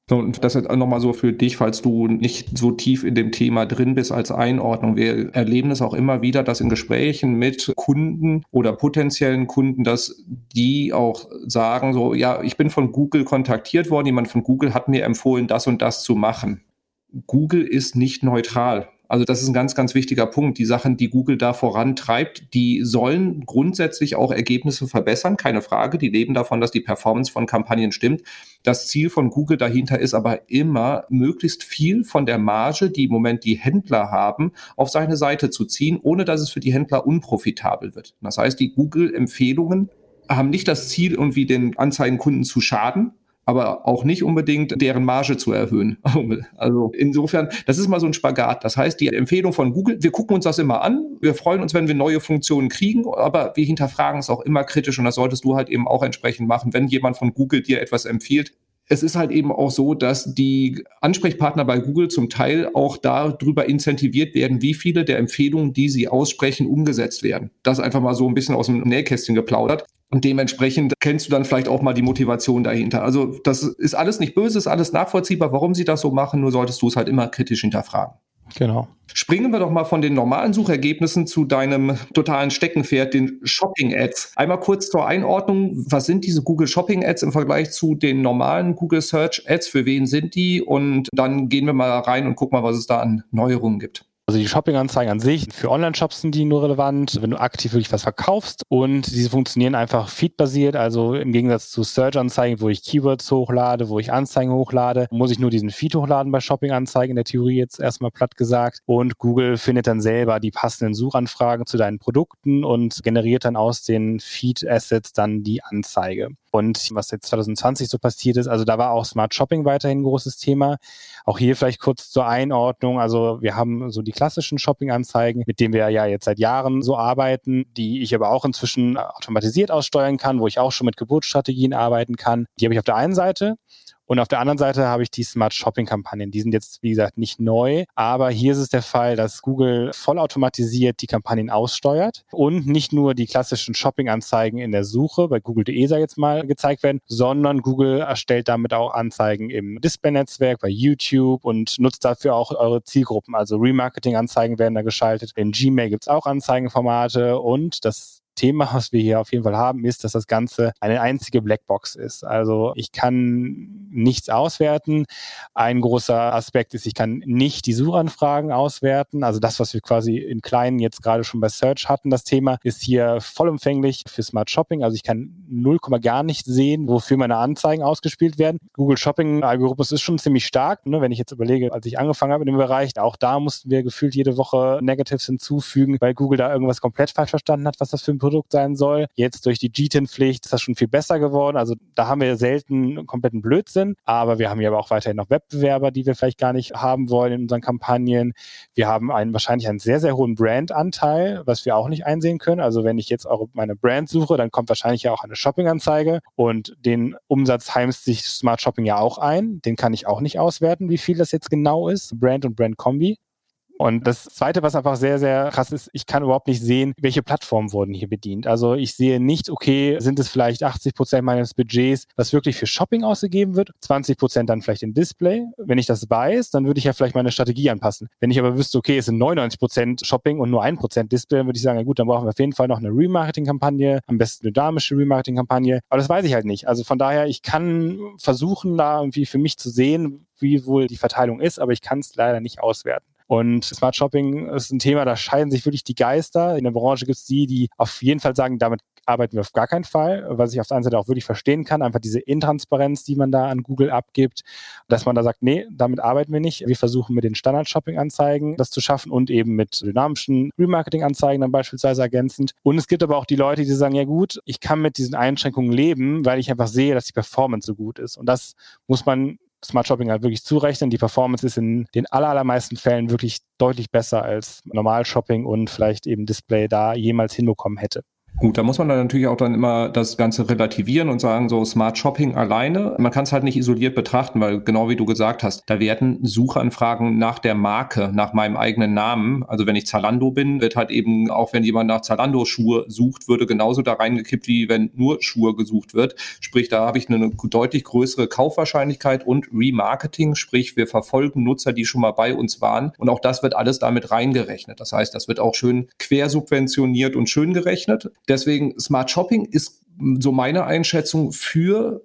Und das ist nochmal so für dich, falls du nicht so tief in dem Thema drin bist als Einordnung. Wir erleben es auch immer wieder, dass in Gesprächen mit Kunden oder potenziellen Kunden, dass die auch sagen so, ja, ich bin von Google kontaktiert worden, jemand von Google hat mir empfohlen, das und das zu machen. Google ist nicht neutral. Also das ist ein ganz, ganz wichtiger Punkt. Die Sachen, die Google da vorantreibt, die sollen grundsätzlich auch Ergebnisse verbessern, keine Frage. Die leben davon, dass die Performance von Kampagnen stimmt. Das Ziel von Google dahinter ist aber immer, möglichst viel von der Marge, die im Moment die Händler haben, auf seine Seite zu ziehen, ohne dass es für die Händler unprofitabel wird. Das heißt, die Google-Empfehlungen haben nicht das Ziel, irgendwie den Anzeigenkunden zu schaden, aber auch nicht unbedingt deren Marge zu erhöhen. Also insofern, das ist mal so ein Spagat. Das heißt, die Empfehlung von Google, wir gucken uns das immer an, wir freuen uns, wenn wir neue Funktionen kriegen, aber wir hinterfragen es auch immer kritisch und das solltest du halt eben auch entsprechend machen. Wenn jemand von Google dir etwas empfiehlt, es ist halt eben auch so, dass die Ansprechpartner bei Google zum Teil auch darüber incentiviert werden, wie viele der Empfehlungen, die sie aussprechen, umgesetzt werden. Das einfach mal so ein bisschen aus dem Nähkästchen geplaudert. Und dementsprechend kennst du dann vielleicht auch mal die Motivation dahinter. Also das ist alles nicht böse, ist alles nachvollziehbar, warum sie das so machen, nur solltest du es halt immer kritisch hinterfragen. Genau. Springen wir doch mal von den normalen Suchergebnissen zu deinem totalen Steckenpferd, den Shopping Ads. Einmal kurz zur Einordnung. Was sind diese Google Shopping Ads im Vergleich zu den normalen Google Search Ads? Für wen sind die? Und dann gehen wir mal rein und gucken mal, was es da an Neuerungen gibt. Also die Shopping-Anzeigen an sich, für Online-Shops sind die nur relevant, wenn du aktiv wirklich was verkaufst und diese funktionieren einfach feedbasiert, also im Gegensatz zu Search-Anzeigen, wo ich Keywords hochlade, wo ich Anzeigen hochlade, muss ich nur diesen Feed hochladen bei Shopping-Anzeigen, in der Theorie jetzt erstmal platt gesagt und Google findet dann selber die passenden Suchanfragen zu deinen Produkten und generiert dann aus den Feed-Assets dann die Anzeige. Und was jetzt 2020 so passiert ist, also da war auch Smart Shopping weiterhin ein großes Thema. Auch hier vielleicht kurz zur Einordnung. Also wir haben so die klassischen Shopping-Anzeigen, mit denen wir ja jetzt seit Jahren so arbeiten, die ich aber auch inzwischen automatisiert aussteuern kann, wo ich auch schon mit Geburtsstrategien arbeiten kann. Die habe ich auf der einen Seite. Und auf der anderen Seite habe ich die Smart Shopping Kampagnen. Die sind jetzt, wie gesagt, nicht neu, aber hier ist es der Fall, dass Google vollautomatisiert die Kampagnen aussteuert und nicht nur die klassischen Shopping-Anzeigen in der Suche bei Google.de sei jetzt mal gezeigt werden, sondern Google erstellt damit auch Anzeigen im Display-Netzwerk, bei YouTube und nutzt dafür auch eure Zielgruppen. Also Remarketing-Anzeigen werden da geschaltet. In Gmail gibt es auch Anzeigenformate und das Thema, was wir hier auf jeden Fall haben, ist, dass das Ganze eine einzige Blackbox ist. Also ich kann nichts auswerten. Ein großer Aspekt ist, ich kann nicht die Suchanfragen auswerten. Also das, was wir quasi in kleinen jetzt gerade schon bei Search hatten, das Thema ist hier vollumfänglich für Smart Shopping. Also ich kann 0, gar nicht sehen, wofür meine Anzeigen ausgespielt werden. Google Shopping Algorithmus ist schon ziemlich stark. Ne? Wenn ich jetzt überlege, als ich angefangen habe in dem Bereich, auch da mussten wir gefühlt jede Woche Negatives hinzufügen, weil Google da irgendwas komplett falsch verstanden hat, was das für ein Produkt sein soll. Jetzt durch die GTIN-Pflicht ist das schon viel besser geworden. Also da haben wir selten kompletten Blödsinn, aber wir haben ja aber auch weiterhin noch Wettbewerber, die wir vielleicht gar nicht haben wollen in unseren Kampagnen. Wir haben einen wahrscheinlich einen sehr, sehr hohen Brandanteil, was wir auch nicht einsehen können. Also wenn ich jetzt auch meine Brand suche, dann kommt wahrscheinlich ja auch eine Shopping-Anzeige und den Umsatz heimst sich Smart Shopping ja auch ein. Den kann ich auch nicht auswerten, wie viel das jetzt genau ist. Brand und Brand-Kombi. Und das Zweite, was einfach sehr, sehr krass ist, ich kann überhaupt nicht sehen, welche Plattformen wurden hier bedient. Also ich sehe nicht, okay, sind es vielleicht 80 Prozent meines Budgets, was wirklich für Shopping ausgegeben wird, 20 Prozent dann vielleicht in Display. Wenn ich das weiß, dann würde ich ja vielleicht meine Strategie anpassen. Wenn ich aber wüsste, okay, es sind 99 Prozent Shopping und nur ein Prozent Display, dann würde ich sagen, ja gut, dann brauchen wir auf jeden Fall noch eine Remarketing-Kampagne, am besten eine dynamische Remarketing-Kampagne. Aber das weiß ich halt nicht. Also von daher, ich kann versuchen, da irgendwie für mich zu sehen, wie wohl die Verteilung ist, aber ich kann es leider nicht auswerten. Und Smart Shopping ist ein Thema, da scheiden sich wirklich die Geister. In der Branche gibt es die, die auf jeden Fall sagen, damit arbeiten wir auf gar keinen Fall, was ich auf der einen Seite auch wirklich verstehen kann, einfach diese Intransparenz, die man da an Google abgibt, dass man da sagt, nee, damit arbeiten wir nicht. Wir versuchen mit den Standard-Shopping-Anzeigen das zu schaffen und eben mit dynamischen Remarketing-Anzeigen dann beispielsweise ergänzend. Und es gibt aber auch die Leute, die sagen, ja gut, ich kann mit diesen Einschränkungen leben, weil ich einfach sehe, dass die Performance so gut ist. Und das muss man Smart Shopping halt wirklich zurechnen. Die Performance ist in den allermeisten Fällen wirklich deutlich besser als Normal Shopping und vielleicht eben Display da jemals hinbekommen hätte. Gut, da muss man dann natürlich auch dann immer das Ganze relativieren und sagen, so Smart Shopping alleine, man kann es halt nicht isoliert betrachten, weil genau wie du gesagt hast, da werden Suchanfragen nach der Marke, nach meinem eigenen Namen, also wenn ich Zalando bin, wird halt eben, auch wenn jemand nach Zalando Schuhe sucht, würde genauso da reingekippt, wie wenn nur Schuhe gesucht wird. Sprich, da habe ich eine deutlich größere Kaufwahrscheinlichkeit und Remarketing, sprich, wir verfolgen Nutzer, die schon mal bei uns waren und auch das wird alles damit reingerechnet. Das heißt, das wird auch schön quersubventioniert und schön gerechnet. Deswegen Smart Shopping ist so meine Einschätzung für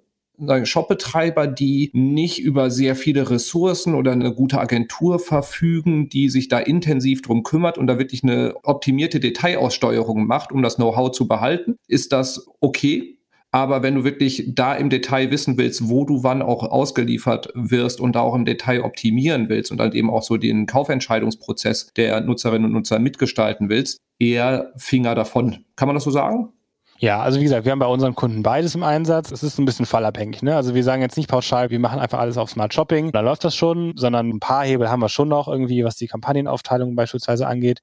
Shopbetreiber, die nicht über sehr viele Ressourcen oder eine gute Agentur verfügen, die sich da intensiv drum kümmert und da wirklich eine optimierte Detailaussteuerung macht, um das Know-how zu behalten, ist das okay. Aber wenn du wirklich da im Detail wissen willst, wo du wann auch ausgeliefert wirst und da auch im Detail optimieren willst und dann eben auch so den Kaufentscheidungsprozess der Nutzerinnen und Nutzer mitgestalten willst, eher Finger davon. Kann man das so sagen? Ja, also wie gesagt, wir haben bei unseren Kunden beides im Einsatz. Es ist ein bisschen fallabhängig. Ne? Also wir sagen jetzt nicht pauschal, wir machen einfach alles auf Smart Shopping, da läuft das schon, sondern ein paar Hebel haben wir schon noch irgendwie, was die Kampagnenaufteilung beispielsweise angeht.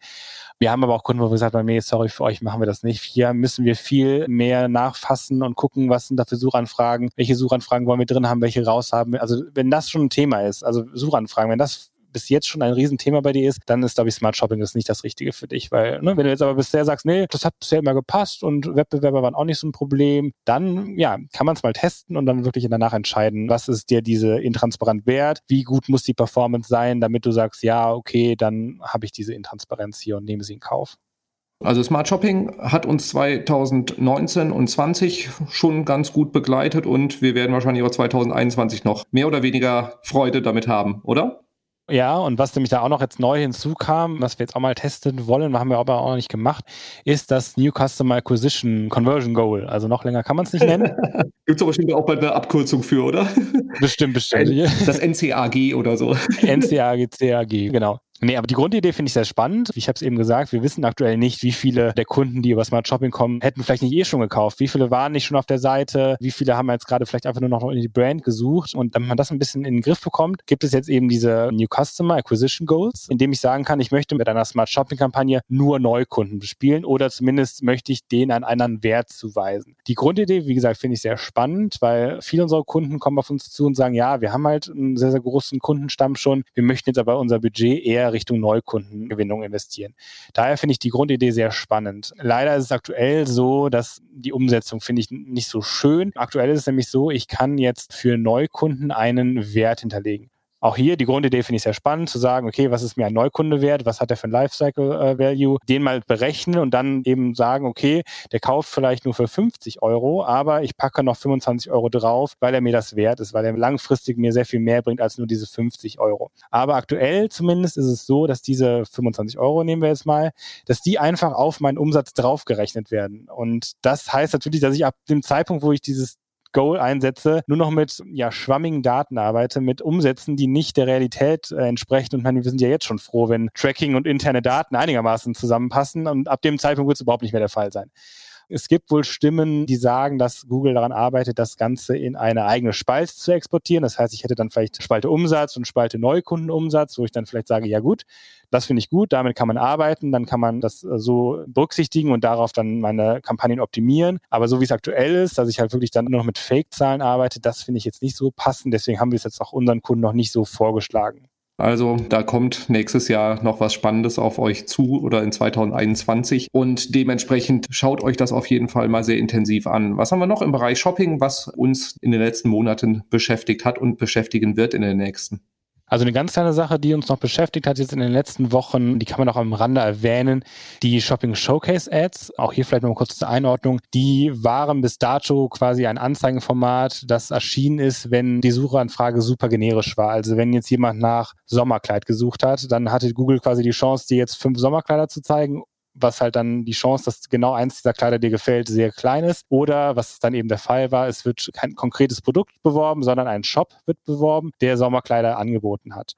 Wir haben aber auch Kunden, wo wir gesagt haben, nee, sorry, für euch machen wir das nicht. Hier müssen wir viel mehr nachfassen und gucken, was sind da für Suchanfragen, welche Suchanfragen wollen wir drin haben, welche raus haben. Also wenn das schon ein Thema ist, also Suchanfragen, wenn das bis jetzt schon ein Riesenthema bei dir ist, dann ist, glaube ich, Smart Shopping das nicht das Richtige für dich. Weil, ne, wenn du jetzt aber bisher sagst, nee, das hat bisher immer gepasst und Wettbewerber waren auch nicht so ein Problem, dann ja, kann man es mal testen und dann wirklich danach entscheiden, was ist dir diese intransparent wert, wie gut muss die Performance sein, damit du sagst, ja, okay, dann habe ich diese Intransparenz hier und nehme sie in Kauf. Also Smart Shopping hat uns 2019 und 20 schon ganz gut begleitet und wir werden wahrscheinlich auch 2021 noch mehr oder weniger Freude damit haben, oder? Ja, und was nämlich da auch noch jetzt neu hinzukam, was wir jetzt auch mal testen wollen, haben wir aber auch noch nicht gemacht, ist das New Customer Acquisition Conversion Goal. Also noch länger kann man es nicht nennen. Gibt es aber bestimmt auch bald eine Abkürzung für, oder? Bestimmt, bestimmt. Das NCAG oder so. NCAG, CAG, genau. Nee, aber die Grundidee finde ich sehr spannend. Ich habe es eben gesagt, wir wissen aktuell nicht, wie viele der Kunden, die über Smart Shopping kommen, hätten vielleicht nicht eh schon gekauft. Wie viele waren nicht schon auf der Seite? Wie viele haben jetzt gerade vielleicht einfach nur noch in die Brand gesucht? Und damit man das ein bisschen in den Griff bekommt, gibt es jetzt eben diese New Customer Acquisition Goals, indem ich sagen kann, ich möchte mit einer Smart Shopping Kampagne nur Neukunden bespielen oder zumindest möchte ich denen einen anderen Wert zuweisen. Die Grundidee, wie gesagt, finde ich sehr spannend, weil viele unserer Kunden kommen auf uns zu und sagen, ja, wir haben halt einen sehr, sehr großen Kundenstamm schon. Wir möchten jetzt aber unser Budget eher Richtung Neukundengewinnung investieren. Daher finde ich die Grundidee sehr spannend. Leider ist es aktuell so, dass die Umsetzung finde ich nicht so schön. Aktuell ist es nämlich so, ich kann jetzt für Neukunden einen Wert hinterlegen. Auch hier die Grundidee finde ich sehr spannend, zu sagen, okay, was ist mir ein Neukunde wert, was hat der für ein Lifecycle äh, Value, den mal berechnen und dann eben sagen, okay, der kauft vielleicht nur für 50 Euro, aber ich packe noch 25 Euro drauf, weil er mir das wert ist, weil er langfristig mir sehr viel mehr bringt als nur diese 50 Euro. Aber aktuell zumindest ist es so, dass diese 25 Euro, nehmen wir jetzt mal, dass die einfach auf meinen Umsatz draufgerechnet werden. Und das heißt natürlich, dass ich ab dem Zeitpunkt, wo ich dieses Goal einsetze, nur noch mit ja, schwammigen Daten arbeite, mit Umsätzen, die nicht der Realität äh, entsprechen. Und meine, wir sind ja jetzt schon froh, wenn Tracking und interne Daten einigermaßen zusammenpassen. Und ab dem Zeitpunkt wird es überhaupt nicht mehr der Fall sein. Es gibt wohl Stimmen, die sagen, dass Google daran arbeitet, das Ganze in eine eigene Spalte zu exportieren. Das heißt, ich hätte dann vielleicht Spalte Umsatz und Spalte Neukundenumsatz, wo ich dann vielleicht sage, ja gut, das finde ich gut, damit kann man arbeiten, dann kann man das äh, so berücksichtigen und darauf dann meine Kampagnen optimieren. Aber so wie es aktuell ist, dass ich halt wirklich dann nur noch mit Fake-Zahlen arbeite, das finde ich jetzt nicht so passend. Deswegen haben wir es jetzt auch unseren Kunden noch nicht so vorgeschlagen. Also da kommt nächstes Jahr noch was Spannendes auf euch zu oder in 2021 und dementsprechend schaut euch das auf jeden Fall mal sehr intensiv an. Was haben wir noch im Bereich Shopping, was uns in den letzten Monaten beschäftigt hat und beschäftigen wird in den nächsten? Also eine ganz kleine Sache, die uns noch beschäftigt hat jetzt in den letzten Wochen, die kann man auch am Rande erwähnen, die Shopping Showcase Ads. Auch hier vielleicht noch mal kurz zur Einordnung. Die waren bis dato quasi ein Anzeigenformat, das erschienen ist, wenn die Suchanfrage super generisch war. Also wenn jetzt jemand nach Sommerkleid gesucht hat, dann hatte Google quasi die Chance, dir jetzt fünf Sommerkleider zu zeigen was halt dann die Chance, dass genau eins dieser Kleider dir gefällt, sehr klein ist. Oder was dann eben der Fall war, es wird kein konkretes Produkt beworben, sondern ein Shop wird beworben, der Sommerkleider angeboten hat.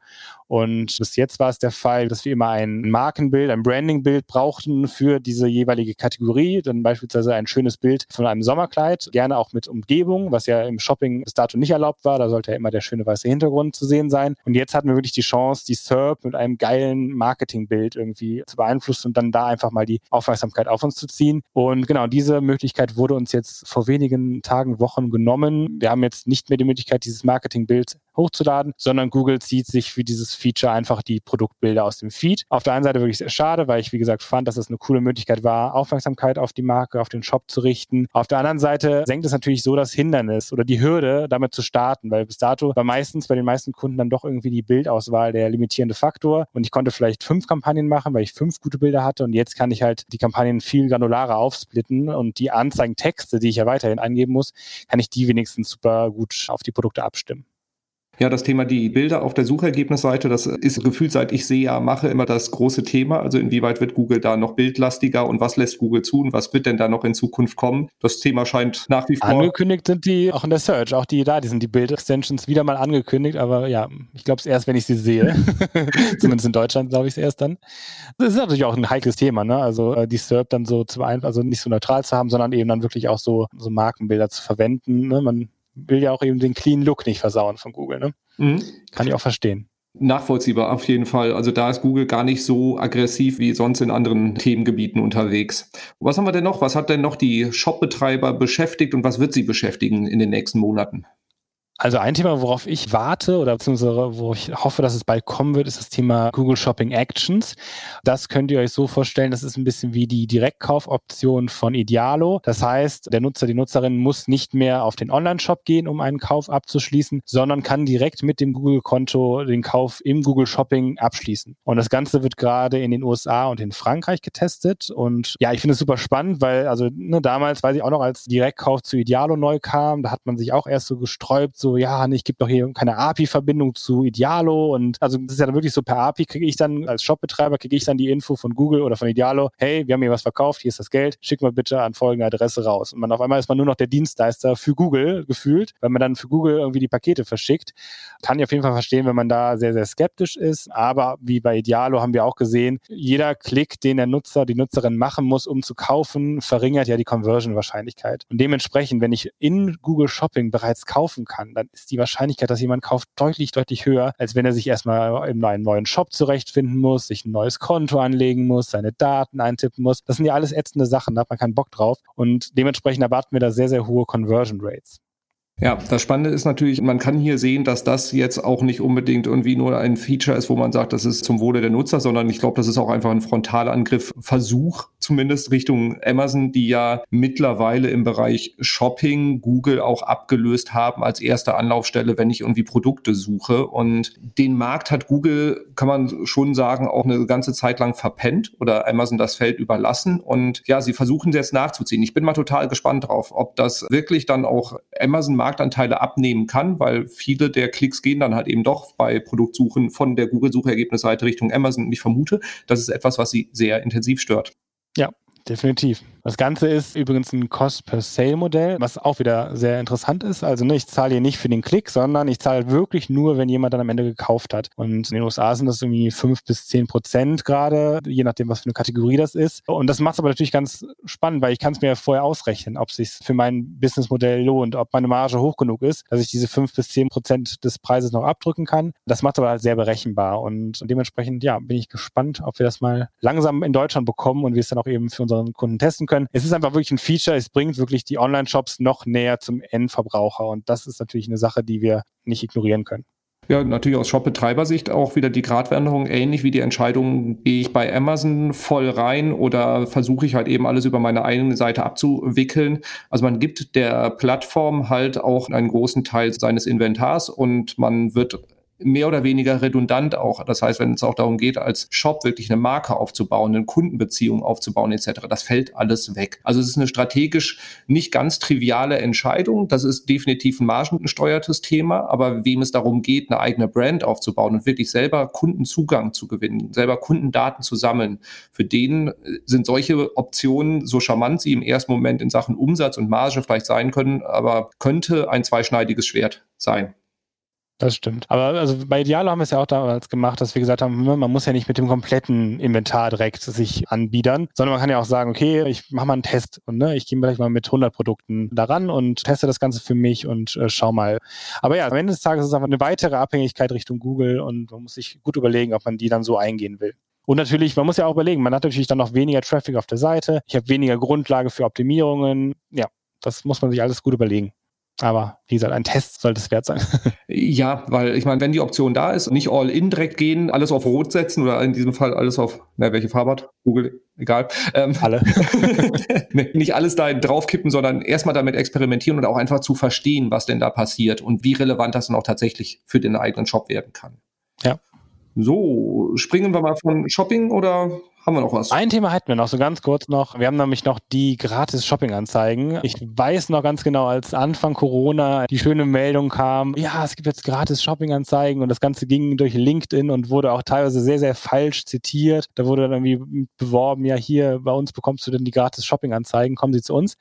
Und bis jetzt war es der Fall, dass wir immer ein Markenbild, ein Brandingbild brauchten für diese jeweilige Kategorie. Dann beispielsweise ein schönes Bild von einem Sommerkleid, gerne auch mit Umgebung, was ja im Shopping bis dato nicht erlaubt war. Da sollte ja immer der schöne weiße Hintergrund zu sehen sein. Und jetzt hatten wir wirklich die Chance, die SERP mit einem geilen Marketingbild irgendwie zu beeinflussen und dann da einfach mal die Aufmerksamkeit auf uns zu ziehen. Und genau, diese Möglichkeit wurde uns jetzt vor wenigen Tagen, Wochen genommen. Wir haben jetzt nicht mehr die Möglichkeit, dieses Marketingbild hochzuladen, sondern Google zieht sich für dieses Feature einfach die Produktbilder aus dem Feed. Auf der einen Seite wirklich sehr schade, weil ich, wie gesagt, fand, dass es eine coole Möglichkeit war, Aufmerksamkeit auf die Marke, auf den Shop zu richten. Auf der anderen Seite senkt es natürlich so das Hindernis oder die Hürde, damit zu starten, weil bis dato war meistens bei den meisten Kunden dann doch irgendwie die Bildauswahl der limitierende Faktor und ich konnte vielleicht fünf Kampagnen machen, weil ich fünf gute Bilder hatte und jetzt kann ich halt die Kampagnen viel granularer aufsplitten und die Anzeigentexte, die ich ja weiterhin angeben muss, kann ich die wenigstens super gut auf die Produkte abstimmen. Ja, das Thema die Bilder auf der Suchergebnisseite, das ist gefühlt seit ich SEA mache immer das große Thema. Also inwieweit wird Google da noch bildlastiger und was lässt Google zu und was wird denn da noch in Zukunft kommen? Das Thema scheint nach wie vor. Angekündigt sind die auch in der Search, auch die da, die sind die Bild-Extensions wieder mal angekündigt, aber ja, ich glaube es erst, wenn ich sie sehe. Zumindest in Deutschland glaube ich es erst dann. Das ist natürlich auch ein heikles Thema, ne? Also äh, die SERP dann so zu ein, also nicht so neutral zu haben, sondern eben dann wirklich auch so, so Markenbilder zu verwenden. Ne? Man will ja auch eben den clean Look nicht versauen von Google. Ne? Mhm. Kann ich auch verstehen. Nachvollziehbar auf jeden Fall. Also da ist Google gar nicht so aggressiv wie sonst in anderen Themengebieten unterwegs. Was haben wir denn noch? Was hat denn noch die Shopbetreiber beschäftigt und was wird sie beschäftigen in den nächsten Monaten? Also ein Thema, worauf ich warte oder beziehungsweise wo ich hoffe, dass es bald kommen wird, ist das Thema Google Shopping Actions. Das könnt ihr euch so vorstellen, das ist ein bisschen wie die Direktkaufoption von Idealo. Das heißt, der Nutzer, die Nutzerin muss nicht mehr auf den Online-Shop gehen, um einen Kauf abzuschließen, sondern kann direkt mit dem Google-Konto den Kauf im Google Shopping abschließen. Und das Ganze wird gerade in den USA und in Frankreich getestet. Und ja, ich finde es super spannend, weil also ne, damals, weiß ich auch noch, als Direktkauf zu Idealo neu kam, da hat man sich auch erst so gesträubt, so, ja, ich gebe doch hier keine API-Verbindung zu Idealo und also das ist ja dann wirklich so per API kriege ich dann als Shopbetreiber kriege ich dann die Info von Google oder von Idealo, hey, wir haben hier was verkauft, hier ist das Geld, schick mal bitte an folgende Adresse raus. Und man auf einmal ist man nur noch der Dienstleister für Google gefühlt, weil man dann für Google irgendwie die Pakete verschickt. Kann ich auf jeden Fall verstehen, wenn man da sehr, sehr skeptisch ist. Aber wie bei Idealo haben wir auch gesehen, jeder Klick, den der Nutzer, die Nutzerin machen muss, um zu kaufen, verringert ja die Conversion-Wahrscheinlichkeit. Und dementsprechend, wenn ich in Google Shopping bereits kaufen kann, dann ist die Wahrscheinlichkeit, dass jemand kauft, deutlich, deutlich höher, als wenn er sich erstmal in einem neuen Shop zurechtfinden muss, sich ein neues Konto anlegen muss, seine Daten eintippen muss. Das sind ja alles ätzende Sachen, da hat man keinen Bock drauf. Und dementsprechend erwarten wir da sehr, sehr hohe Conversion Rates. Ja, das Spannende ist natürlich, man kann hier sehen, dass das jetzt auch nicht unbedingt irgendwie nur ein Feature ist, wo man sagt, das ist zum Wohle der Nutzer, sondern ich glaube, das ist auch einfach ein Frontalangriff, Versuch zumindest Richtung Amazon, die ja mittlerweile im Bereich Shopping Google auch abgelöst haben als erste Anlaufstelle, wenn ich irgendwie Produkte suche. Und den Markt hat Google, kann man schon sagen, auch eine ganze Zeit lang verpennt oder Amazon das Feld überlassen. Und ja, sie versuchen jetzt nachzuziehen. Ich bin mal total gespannt drauf, ob das wirklich dann auch Amazon Marktanteile abnehmen kann, weil viele der Klicks gehen dann halt eben doch bei Produktsuchen von der Google-Suchergebnisseite Richtung Amazon. Und ich vermute, das ist etwas, was sie sehr intensiv stört. Ja, definitiv. Das Ganze ist übrigens ein Cost-per-Sale-Modell, was auch wieder sehr interessant ist. Also ne, ich zahle hier nicht für den Klick, sondern ich zahle wirklich nur, wenn jemand dann am Ende gekauft hat. Und in den USA sind das irgendwie fünf bis zehn Prozent gerade, je nachdem, was für eine Kategorie das ist. Und das macht es aber natürlich ganz spannend, weil ich kann es mir vorher ausrechnen, ob es sich für mein Businessmodell lohnt, ob meine Marge hoch genug ist, dass ich diese fünf bis zehn Prozent des Preises noch abdrücken kann. Das macht es aber halt sehr berechenbar. Und dementsprechend, ja, bin ich gespannt, ob wir das mal langsam in Deutschland bekommen und wir es dann auch eben für unseren Kunden testen können können. Es ist einfach wirklich ein Feature, es bringt wirklich die Online-Shops noch näher zum Endverbraucher und das ist natürlich eine Sache, die wir nicht ignorieren können. Ja, natürlich aus Shop-Betreibersicht auch wieder die Gratwanderung, ähnlich wie die Entscheidung, gehe ich bei Amazon voll rein oder versuche ich halt eben alles über meine eigene Seite abzuwickeln. Also man gibt der Plattform halt auch einen großen Teil seines Inventars und man wird mehr oder weniger redundant auch. Das heißt, wenn es auch darum geht, als Shop wirklich eine Marke aufzubauen, eine Kundenbeziehung aufzubauen etc., das fällt alles weg. Also es ist eine strategisch nicht ganz triviale Entscheidung. Das ist definitiv ein margengesteuertes Thema, aber wem es darum geht, eine eigene Brand aufzubauen und wirklich selber Kundenzugang zu gewinnen, selber Kundendaten zu sammeln, für den sind solche Optionen, so charmant sie im ersten Moment in Sachen Umsatz und Marge vielleicht sein können, aber könnte ein zweischneidiges Schwert sein. Das stimmt. Aber also bei Idealo haben wir es ja auch damals gemacht, dass wir gesagt haben, hm, man muss ja nicht mit dem kompletten Inventar direkt sich anbiedern, sondern man kann ja auch sagen, okay, ich mache mal einen Test und ne, ich gehe vielleicht mal mit 100 Produkten daran und teste das Ganze für mich und äh, schau mal. Aber ja, am Ende des Tages ist es einfach eine weitere Abhängigkeit Richtung Google und man muss sich gut überlegen, ob man die dann so eingehen will. Und natürlich, man muss ja auch überlegen, man hat natürlich dann noch weniger Traffic auf der Seite, ich habe weniger Grundlage für Optimierungen. Ja, das muss man sich alles gut überlegen. Aber wie gesagt, ein Test sollte es wert sein. ja, weil ich meine, wenn die Option da ist, nicht all in direkt gehen, alles auf Rot setzen oder in diesem Fall alles auf, na, welche Farbe hat? Google, egal. Ähm, Alle. nicht alles da draufkippen, sondern erstmal damit experimentieren und auch einfach zu verstehen, was denn da passiert und wie relevant das dann auch tatsächlich für den eigenen Shop werden kann. Ja. So, springen wir mal von Shopping oder haben wir noch was? Ein Thema hätten wir noch, so ganz kurz noch. Wir haben nämlich noch die gratis Shopping-Anzeigen. Ich weiß noch ganz genau, als Anfang Corona die schöne Meldung kam, ja, es gibt jetzt gratis Shopping-Anzeigen und das Ganze ging durch LinkedIn und wurde auch teilweise sehr, sehr falsch zitiert. Da wurde dann irgendwie beworben, ja, hier bei uns bekommst du denn die gratis Shopping-Anzeigen, kommen Sie zu uns.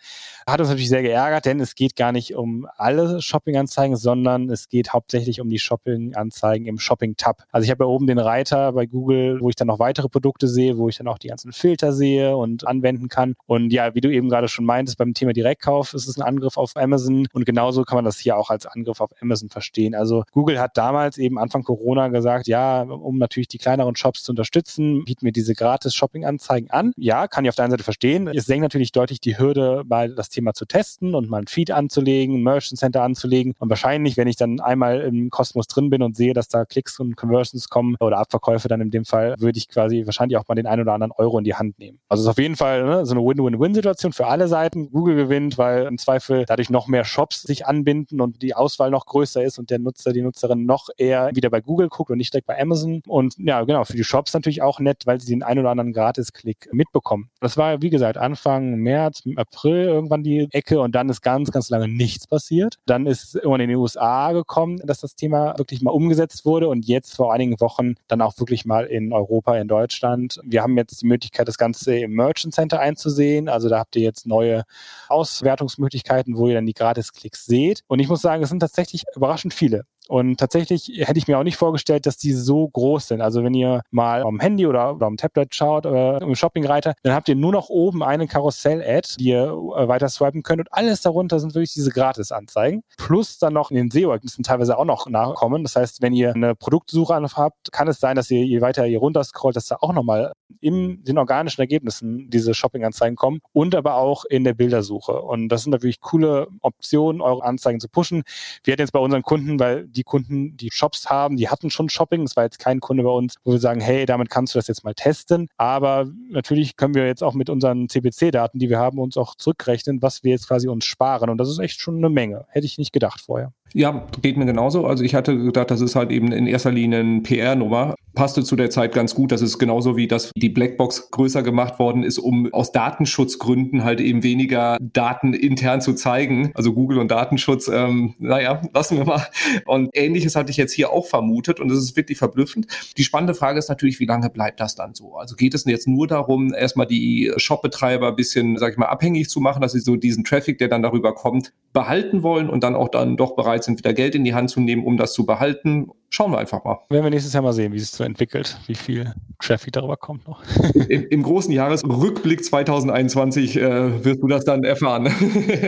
Hat uns natürlich sehr geärgert, denn es geht gar nicht um alle Shopping-Anzeigen, sondern es geht hauptsächlich um die Shopping-Anzeigen im Shopping-Tab. Also ich habe ja oben den Reiter bei Google, wo ich dann noch weitere Produkte sehe, wo ich dann auch die ganzen Filter sehe und anwenden kann. Und ja, wie du eben gerade schon meintest, beim Thema Direktkauf ist es ein Angriff auf Amazon und genauso kann man das hier auch als Angriff auf Amazon verstehen. Also Google hat damals eben Anfang Corona gesagt, ja, um natürlich die kleineren Shops zu unterstützen, bieten wir diese gratis Shopping-Anzeigen an. Ja, kann ich auf der einen Seite verstehen. Es senkt natürlich deutlich die Hürde, mal das Thema zu testen und mal ein Feed anzulegen, ein Merchant Center anzulegen. Und wahrscheinlich, wenn ich dann einmal im Kosmos drin bin und sehe, dass da Klicks und Conversions kommen oder Abverkäufe dann in dem Fall, würde ich quasi wahrscheinlich auch mal den einen oder anderen Euro in die Hand nehmen. Also es ist auf jeden Fall ne, so eine Win-Win-Win-Situation für alle Seiten. Google gewinnt, weil im Zweifel dadurch noch mehr Shops sich anbinden und die Auswahl noch größer ist und der Nutzer, die Nutzerin noch eher wieder bei Google guckt und nicht direkt bei Amazon. Und ja, genau, für die Shops natürlich auch nett, weil sie den einen oder anderen Gratis-Klick mitbekommen. Das war, wie gesagt, Anfang März, April irgendwann die Ecke und dann ist ganz, ganz lange nichts passiert. Dann ist irgendwann in den USA gekommen, dass das Thema wirklich mal umgesetzt wurde und jetzt vor einigen Wochen dann auch wirklich mal in Europa, in Deutschland. Wir haben jetzt die Möglichkeit, das Ganze im Merchant Center einzusehen. Also da habt ihr jetzt neue Auswertungsmöglichkeiten, wo ihr dann die Gratis-Klicks seht. Und ich muss sagen, es sind tatsächlich überraschend viele. Und tatsächlich hätte ich mir auch nicht vorgestellt, dass die so groß sind. Also wenn ihr mal am Handy oder, am Tablet schaut oder im Shoppingreiter, dann habt ihr nur noch oben eine Karussell-Ad, die ihr äh, weiter swipen könnt und alles darunter sind wirklich diese Gratis-Anzeigen. Plus dann noch in den SEO-Ergebnissen teilweise auch noch nachkommen. Das heißt, wenn ihr eine Produktsuche habt, kann es sein, dass ihr je weiter ihr runterscrollt, dass da auch nochmal in den organischen Ergebnissen diese Shopping-Anzeigen kommen und aber auch in der Bildersuche. Und das sind natürlich coole Optionen, eure Anzeigen zu pushen. Wir hatten jetzt bei unseren Kunden, weil die Kunden, die Shops haben, die hatten schon Shopping. Es war jetzt kein Kunde bei uns, wo wir sagen, hey, damit kannst du das jetzt mal testen. Aber natürlich können wir jetzt auch mit unseren CPC-Daten, die wir haben, uns auch zurückrechnen, was wir jetzt quasi uns sparen. Und das ist echt schon eine Menge. Hätte ich nicht gedacht vorher. Ja, geht mir genauso. Also ich hatte gedacht, das ist halt eben in erster Linie eine PR-Nummer. Passte zu der Zeit ganz gut. Das ist genauso wie, dass die Blackbox größer gemacht worden ist, um aus Datenschutzgründen halt eben weniger Daten intern zu zeigen. Also Google und Datenschutz, ähm, naja, lassen wir mal. Und ähnliches hatte ich jetzt hier auch vermutet und es ist wirklich verblüffend. Die spannende Frage ist natürlich, wie lange bleibt das dann so? Also geht es jetzt nur darum, erstmal die Shopbetreiber ein bisschen, sag ich mal, abhängig zu machen, dass sie so diesen Traffic, der dann darüber kommt, behalten wollen und dann auch dann doch bereit bereit sind, wieder Geld in die Hand zu nehmen, um das zu behalten. Schauen wir einfach mal. Werden wir nächstes Jahr mal sehen, wie es sich so entwickelt, wie viel Traffic darüber kommt noch. Im, im großen Jahresrückblick 2021 äh, wirst du das dann erfahren.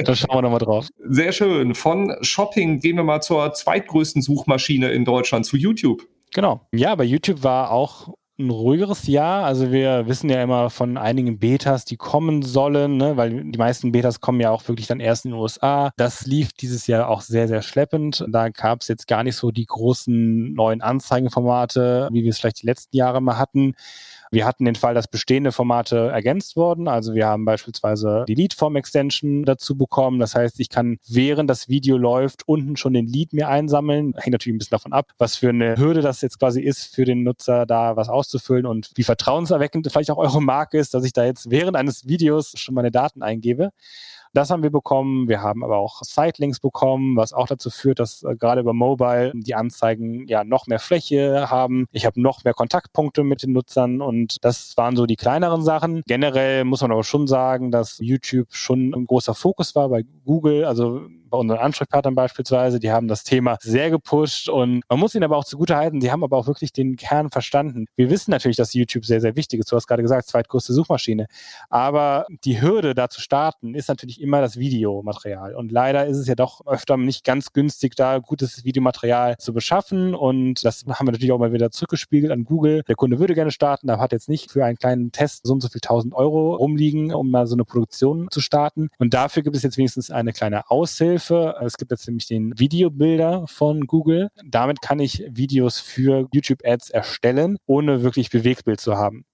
da schauen wir nochmal drauf. Sehr schön. Von Shopping gehen wir mal zur zweitgrößten Suchmaschine in Deutschland, zu YouTube. Genau. Ja, bei YouTube war auch ein ruhigeres Jahr. Also wir wissen ja immer von einigen Betas, die kommen sollen, ne? weil die meisten Betas kommen ja auch wirklich dann erst in den USA. Das lief dieses Jahr auch sehr, sehr schleppend. Da gab es jetzt gar nicht so die großen neuen Anzeigenformate, wie wir es vielleicht die letzten Jahre mal hatten. Wir hatten den Fall, dass bestehende Formate ergänzt wurden. Also wir haben beispielsweise die Lead-Form-Extension dazu bekommen. Das heißt, ich kann während das Video läuft unten schon den Lead mir einsammeln. Hängt natürlich ein bisschen davon ab, was für eine Hürde das jetzt quasi ist für den Nutzer, da was auszufüllen und wie vertrauenserweckend vielleicht auch eure Marke ist, dass ich da jetzt während eines Videos schon meine Daten eingebe. Das haben wir bekommen. Wir haben aber auch Sitelinks bekommen, was auch dazu führt, dass äh, gerade über Mobile die Anzeigen ja noch mehr Fläche haben. Ich habe noch mehr Kontaktpunkte mit den Nutzern und das waren so die kleineren Sachen. Generell muss man aber schon sagen, dass YouTube schon ein großer Fokus war bei Google. Also bei unseren Ansprechpartnern beispielsweise, die haben das Thema sehr gepusht und man muss ihnen aber auch zugute halten, sie haben aber auch wirklich den Kern verstanden. Wir wissen natürlich, dass YouTube sehr, sehr wichtig ist. Du hast gerade gesagt, zweitgrößte Suchmaschine. Aber die Hürde, da zu starten, ist natürlich immer das Videomaterial. Und leider ist es ja doch öfter nicht ganz günstig, da gutes Videomaterial zu beschaffen. Und das haben wir natürlich auch mal wieder zurückgespiegelt an Google. Der Kunde würde gerne starten, aber hat jetzt nicht für einen kleinen Test so und so viel tausend Euro rumliegen, um mal so eine Produktion zu starten. Und dafür gibt es jetzt wenigstens eine kleine Aushilfe Angriffe. Es gibt jetzt nämlich den Videobilder von Google. Damit kann ich Videos für YouTube-Ads erstellen, ohne wirklich Bewegtbild zu haben.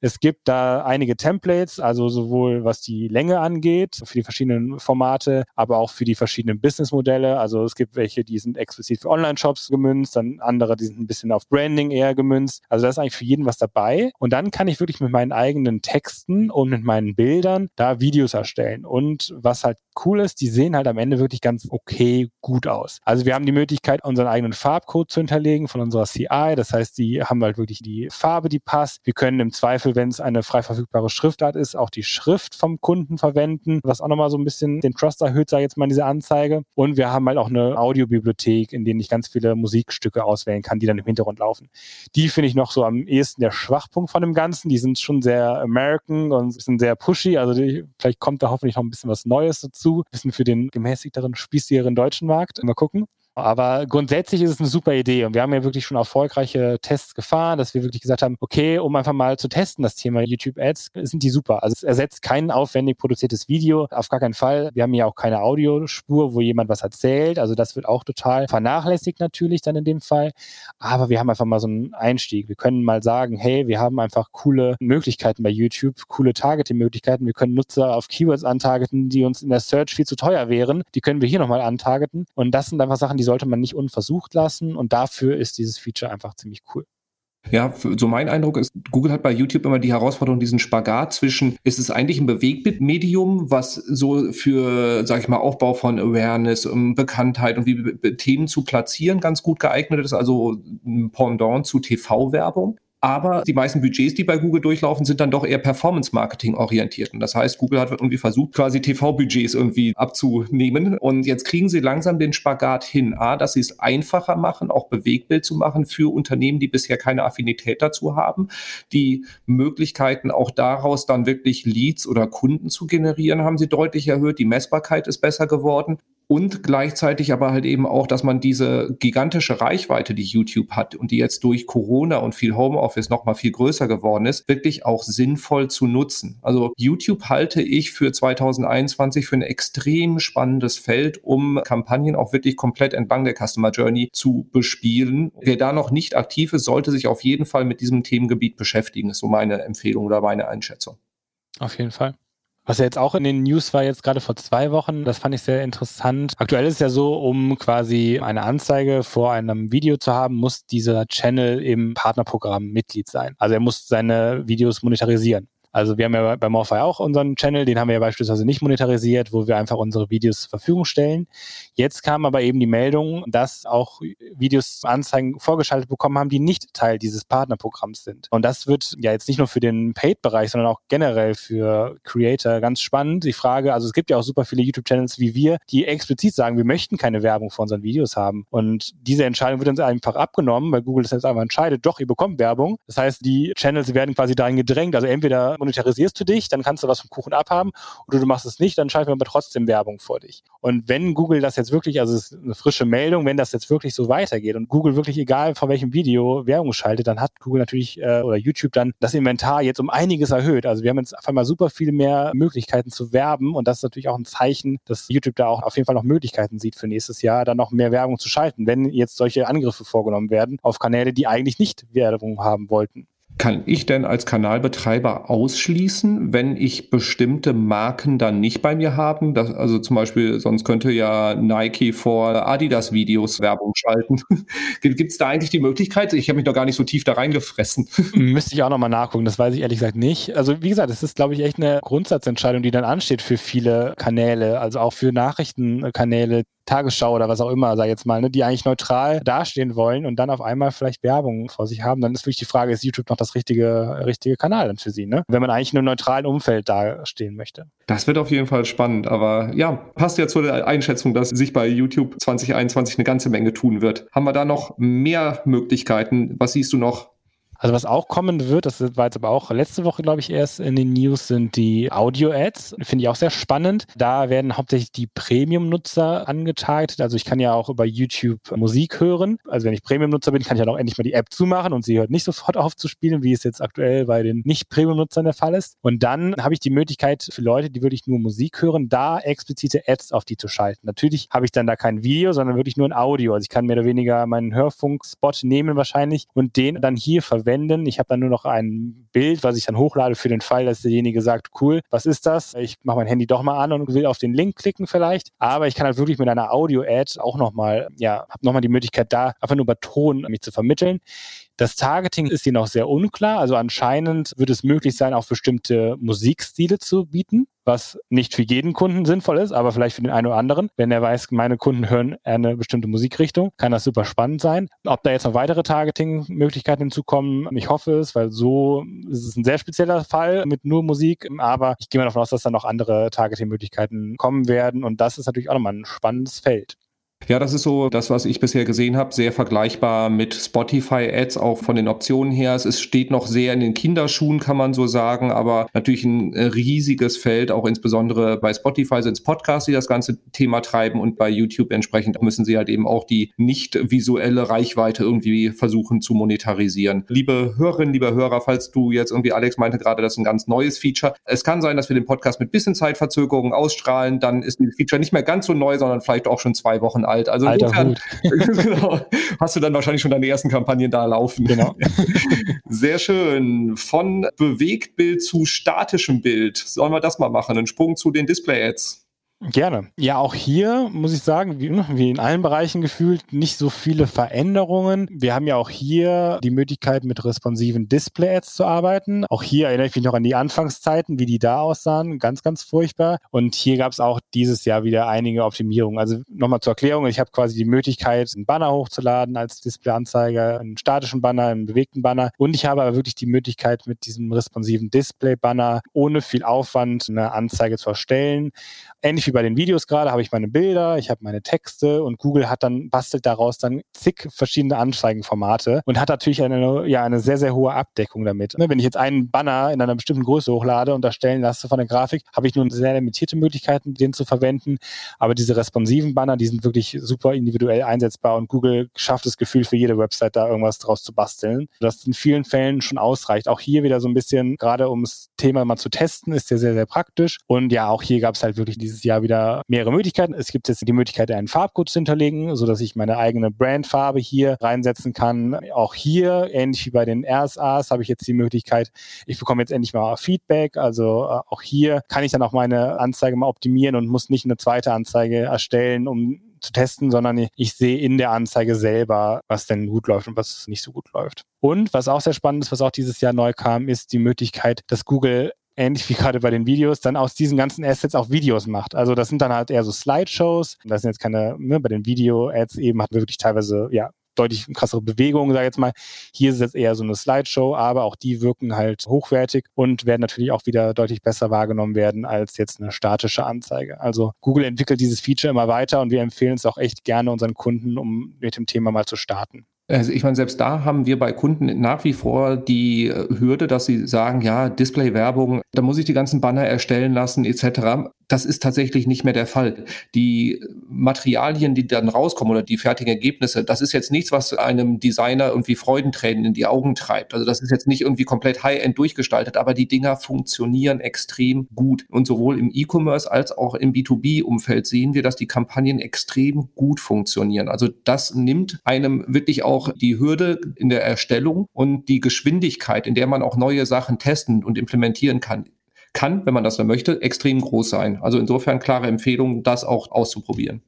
Es gibt da einige Templates, also sowohl was die Länge angeht, für die verschiedenen Formate, aber auch für die verschiedenen Businessmodelle. Also es gibt welche, die sind explizit für Online-Shops gemünzt, dann andere, die sind ein bisschen auf Branding eher gemünzt. Also da ist eigentlich für jeden was dabei. Und dann kann ich wirklich mit meinen eigenen Texten und mit meinen Bildern da Videos erstellen. Und was halt cool ist, die sehen halt am Ende wirklich ganz okay gut aus. Also wir haben die Möglichkeit, unseren eigenen Farbcode zu hinterlegen von unserer CI. Das heißt, die haben halt wirklich die Farbe, die passt. Wir können im Zweifel, wenn es eine frei verfügbare Schriftart ist, auch die Schrift vom Kunden verwenden, was auch nochmal so ein bisschen den Trust erhöht, sage ich jetzt mal in dieser Anzeige. Und wir haben halt auch eine Audiobibliothek, in denen ich ganz viele Musikstücke auswählen kann, die dann im Hintergrund laufen. Die finde ich noch so am ehesten der Schwachpunkt von dem Ganzen. Die sind schon sehr American und sind sehr pushy. Also die, vielleicht kommt da hoffentlich noch ein bisschen was Neues dazu. Ein bisschen für den gemäßigteren, spießigeren deutschen Markt. Mal gucken. Aber grundsätzlich ist es eine super Idee und wir haben ja wirklich schon erfolgreiche Tests gefahren, dass wir wirklich gesagt haben, okay, um einfach mal zu testen, das Thema YouTube Ads, sind die super. Also es ersetzt kein aufwendig produziertes Video, auf gar keinen Fall. Wir haben ja auch keine Audiospur, wo jemand was erzählt, also das wird auch total vernachlässigt natürlich dann in dem Fall. Aber wir haben einfach mal so einen Einstieg. Wir können mal sagen, hey, wir haben einfach coole Möglichkeiten bei YouTube, coole Targeting-Möglichkeiten. Wir können Nutzer auf Keywords antargeten, die uns in der Search viel zu teuer wären. Die können wir hier nochmal antargeten. Und das sind einfach Sachen, die sollte man nicht unversucht lassen und dafür ist dieses Feature einfach ziemlich cool. Ja, so mein Eindruck ist, Google hat bei YouTube immer die Herausforderung, diesen Spagat zwischen, ist es eigentlich ein Bewegtbildmedium, was so für, sag ich mal, Aufbau von Awareness, um Bekanntheit und wie Themen zu platzieren ganz gut geeignet ist, also ein Pendant zu TV-Werbung. Aber die meisten Budgets, die bei Google durchlaufen, sind dann doch eher Performance-Marketing orientiert. Und das heißt, Google hat irgendwie versucht, quasi TV-Budgets irgendwie abzunehmen. Und jetzt kriegen sie langsam den Spagat hin. A, dass sie es einfacher machen, auch Bewegbild zu machen für Unternehmen, die bisher keine Affinität dazu haben. Die Möglichkeiten auch daraus dann wirklich Leads oder Kunden zu generieren, haben sie deutlich erhöht. Die Messbarkeit ist besser geworden und gleichzeitig aber halt eben auch, dass man diese gigantische Reichweite, die YouTube hat und die jetzt durch Corona und viel Homeoffice noch mal viel größer geworden ist, wirklich auch sinnvoll zu nutzen. Also YouTube halte ich für 2021 für ein extrem spannendes Feld, um Kampagnen auch wirklich komplett entlang der Customer Journey zu bespielen. Wer da noch nicht aktiv ist, sollte sich auf jeden Fall mit diesem Themengebiet beschäftigen, ist so meine Empfehlung oder meine Einschätzung. Auf jeden Fall. Was ja jetzt auch in den News war, jetzt gerade vor zwei Wochen, das fand ich sehr interessant. Aktuell ist es ja so, um quasi eine Anzeige vor einem Video zu haben, muss dieser Channel im Partnerprogramm Mitglied sein. Also er muss seine Videos monetarisieren. Also wir haben ja bei Morphy auch unseren Channel, den haben wir ja beispielsweise nicht monetarisiert, wo wir einfach unsere Videos zur Verfügung stellen. Jetzt kam aber eben die Meldung, dass auch Videos Anzeigen vorgeschaltet bekommen haben, die nicht Teil dieses Partnerprogramms sind. Und das wird ja jetzt nicht nur für den Paid-Bereich, sondern auch generell für Creator ganz spannend. Die Frage, also es gibt ja auch super viele YouTube-Channels wie wir, die explizit sagen, wir möchten keine Werbung vor unseren Videos haben. Und diese Entscheidung wird uns einfach abgenommen, weil Google das jetzt einfach entscheidet, doch, ihr bekommt Werbung. Das heißt, die Channels werden quasi dahin gedrängt. Also entweder monetarisierst du dich, dann kannst du was vom Kuchen abhaben oder du machst es nicht, dann schalten wir aber trotzdem Werbung vor dich. Und wenn Google das jetzt wirklich, also es ist eine frische Meldung, wenn das jetzt wirklich so weitergeht und Google wirklich egal vor welchem Video Werbung schaltet, dann hat Google natürlich äh, oder YouTube dann das Inventar jetzt um einiges erhöht. Also wir haben jetzt auf einmal super viel mehr Möglichkeiten zu werben und das ist natürlich auch ein Zeichen, dass YouTube da auch auf jeden Fall noch Möglichkeiten sieht für nächstes Jahr, dann noch mehr Werbung zu schalten, wenn jetzt solche Angriffe vorgenommen werden auf Kanäle, die eigentlich nicht Werbung haben wollten kann ich denn als Kanalbetreiber ausschließen, wenn ich bestimmte Marken dann nicht bei mir haben? Das, also zum Beispiel, sonst könnte ja Nike vor Adidas Videos Werbung schalten. Gibt es da eigentlich die Möglichkeit? Ich habe mich noch gar nicht so tief da reingefressen. Müsste ich auch nochmal nachgucken, das weiß ich ehrlich gesagt nicht. Also wie gesagt, es ist, glaube ich, echt eine Grundsatzentscheidung, die dann ansteht für viele Kanäle, also auch für Nachrichtenkanäle, Tagesschau oder was auch immer, ich jetzt mal, ne, die eigentlich neutral dastehen wollen und dann auf einmal vielleicht Werbung vor sich haben, dann ist wirklich die Frage, ist YouTube noch das richtige, richtige Kanal dann für sie, ne? Wenn man eigentlich in einem neutralen Umfeld dastehen möchte. Das wird auf jeden Fall spannend, aber ja, passt ja zu der Einschätzung, dass sich bei YouTube 2021 eine ganze Menge tun wird. Haben wir da noch mehr Möglichkeiten? Was siehst du noch Also was auch kommen wird, das war jetzt aber auch letzte Woche, glaube ich, erst in den News, sind die Audio-Ads. Finde ich auch sehr spannend. Da werden hauptsächlich die Premium-Nutzer angetargetet. Also ich kann ja auch über YouTube Musik hören. Also wenn ich Premium-Nutzer bin, kann ich ja auch endlich mal die App zumachen und sie hört nicht sofort auf zu spielen, wie es jetzt aktuell bei den Nicht-Premium-Nutzern der Fall ist. Und dann habe ich die Möglichkeit für Leute, die wirklich nur Musik hören, da explizite Ads auf die zu schalten. Natürlich habe ich dann da kein Video, sondern wirklich nur ein Audio. Also ich kann mehr oder weniger meinen Hörfunkspot nehmen wahrscheinlich und den dann hier verwenden. Ich habe dann nur noch ein Bild, was ich dann hochlade für den Fall, dass derjenige sagt, cool, was ist das? Ich mache mein Handy doch mal an und will auf den Link klicken vielleicht. Aber ich kann halt wirklich mit einer Audio-Ad auch nochmal, ja, habe nochmal die Möglichkeit da einfach nur über Ton mich zu vermitteln. Das Targeting ist hier noch sehr unklar. Also anscheinend wird es möglich sein, auch bestimmte Musikstile zu bieten, was nicht für jeden Kunden sinnvoll ist, aber vielleicht für den einen oder anderen. Wenn er weiß, meine Kunden hören eine bestimmte Musikrichtung, kann das super spannend sein. Ob da jetzt noch weitere Targeting-Möglichkeiten hinzukommen, ich hoffe es, weil so ist es ein sehr spezieller Fall mit nur Musik, aber ich gehe mal davon aus, dass da noch andere Targeting-Möglichkeiten kommen werden und das ist natürlich auch nochmal ein spannendes Feld. Ja, das ist so das, was ich bisher gesehen habe, sehr vergleichbar mit Spotify-Ads, auch von den Optionen her. Es steht noch sehr in den Kinderschuhen, kann man so sagen, aber natürlich ein äh, riesiges Feld, auch insbesondere bei Spotify sind es Podcasts, die das ganze Thema treiben und bei YouTube entsprechend müssen sie halt eben auch die nicht visuelle Reichweite irgendwie versuchen zu monetarisieren. Liebe Hörerinnen, liebe Hörer, falls du jetzt irgendwie, Alex meinte gerade, das ist ein ganz neues Feature. Es kann sein, dass wir den Podcast mit bisschen Zeitverzögerung ausstrahlen, dann ist dieses Feature nicht mehr ganz so neu, sondern vielleicht auch schon zwei Wochen alt. Also Alter insofern, genau, hast du dann wahrscheinlich schon deine ersten Kampagnen da laufen. Genau. Sehr schön. Von Bewegtbild zu statischem Bild. Sollen wir das mal machen? Einen Sprung zu den Display-Ads. Gerne. Ja, auch hier muss ich sagen, wie, wie, in allen Bereichen gefühlt, nicht so viele Veränderungen. Wir haben ja auch hier die Möglichkeit, mit responsiven Display-Ads zu arbeiten. Auch hier erinnere ich mich noch an die Anfangszeiten, wie die da aussahen. Ganz, ganz furchtbar. Und hier gab es auch dieses Jahr wieder einige Optimierungen. Also nochmal zur Erklärung, ich habe quasi die Möglichkeit, einen Banner hochzuladen als Display-Anzeiger, einen statischen Banner, einen bewegten Banner. Und ich habe aber wirklich die Möglichkeit, mit diesem responsiven Display-Banner ohne viel Aufwand eine Anzeige zu erstellen. Ähnlich wie bei den Videos gerade habe ich meine Bilder, ich habe meine Texte und Google hat dann, bastelt daraus dann zig verschiedene Anzeigenformate und hat natürlich eine, ja, eine sehr, sehr hohe Abdeckung damit. Ne, wenn ich jetzt einen Banner in einer bestimmten Größe hochlade und erstellen lasse von der Grafik, habe ich nur sehr limitierte Möglichkeiten, den zu verwenden. Aber diese responsiven Banner, die sind wirklich super individuell einsetzbar und Google schafft das Gefühl für jede Website da irgendwas draus zu basteln. Das in vielen Fällen schon ausreicht. Auch hier wieder so ein bisschen, gerade um das Thema mal zu testen, ist der sehr, sehr praktisch. Und ja, auch hier gab es halt wirklich dieses Jahr wieder mehrere Möglichkeiten. Es gibt jetzt die Möglichkeit, einen Farbcode zu hinterlegen, sodass ich meine eigene Brandfarbe hier reinsetzen kann. Auch hier, ähnlich wie bei den RSAs, habe ich jetzt die Möglichkeit, ich bekomme jetzt endlich mal Feedback. Also äh, auch hier kann ich dann auch meine Anzeige mal optimieren und muss nicht eine zweite Anzeige erstellen, um zu testen, sondern ich sehe in der Anzeige selber, was denn gut läuft und was nicht so gut läuft. Und was auch sehr spannend ist, was auch dieses Jahr neu kam, ist die Möglichkeit, dass Google ähnlich wie gerade bei den Videos, dann aus diesen ganzen Assets auch Videos macht. Also das sind dann halt eher so Slideshows. Das sind jetzt keine, ne, bei den Video-Ads eben hatten wir wirklich teilweise, ja, deutlich krassere Bewegungen, sage ich jetzt mal. Hier ist es jetzt eher so eine Slideshow, aber auch die wirken halt hochwertig und werden natürlich auch wieder deutlich besser wahrgenommen werden als jetzt eine statische Anzeige. Also Google entwickelt dieses Feature immer weiter und wir empfehlen es auch echt gerne unseren Kunden, um mit dem Thema mal zu starten. Also ich meine, selbst da haben wir bei Kunden nach wie vor die äh, Hürde, dass sie sagen, ja, Display-Werbung, da muss ich die ganzen Banner erstellen lassen etc. Das ist tatsächlich nicht mehr der Fall. Die Materialien, die dann rauskommen oder die fertigen Ergebnisse, das ist jetzt nichts, was einem Designer irgendwie Freudentränen in die Augen treibt. Also das ist jetzt nicht irgendwie komplett high-end durchgestaltet, aber die Dinger funktionieren extrem gut. Und sowohl im E-Commerce als auch im B2B-Umfeld sehen wir, dass die Kampagnen extrem gut funktionieren. Also das nimmt einem wirklich auch auch die Hürde in der Erstellung und die Geschwindigkeit, in der man auch neue Sachen testen und implementieren kann, kann, wenn man das dann möchte, extrem groß sein. Also insofern klare Empfehlung, das auch auszuprobieren.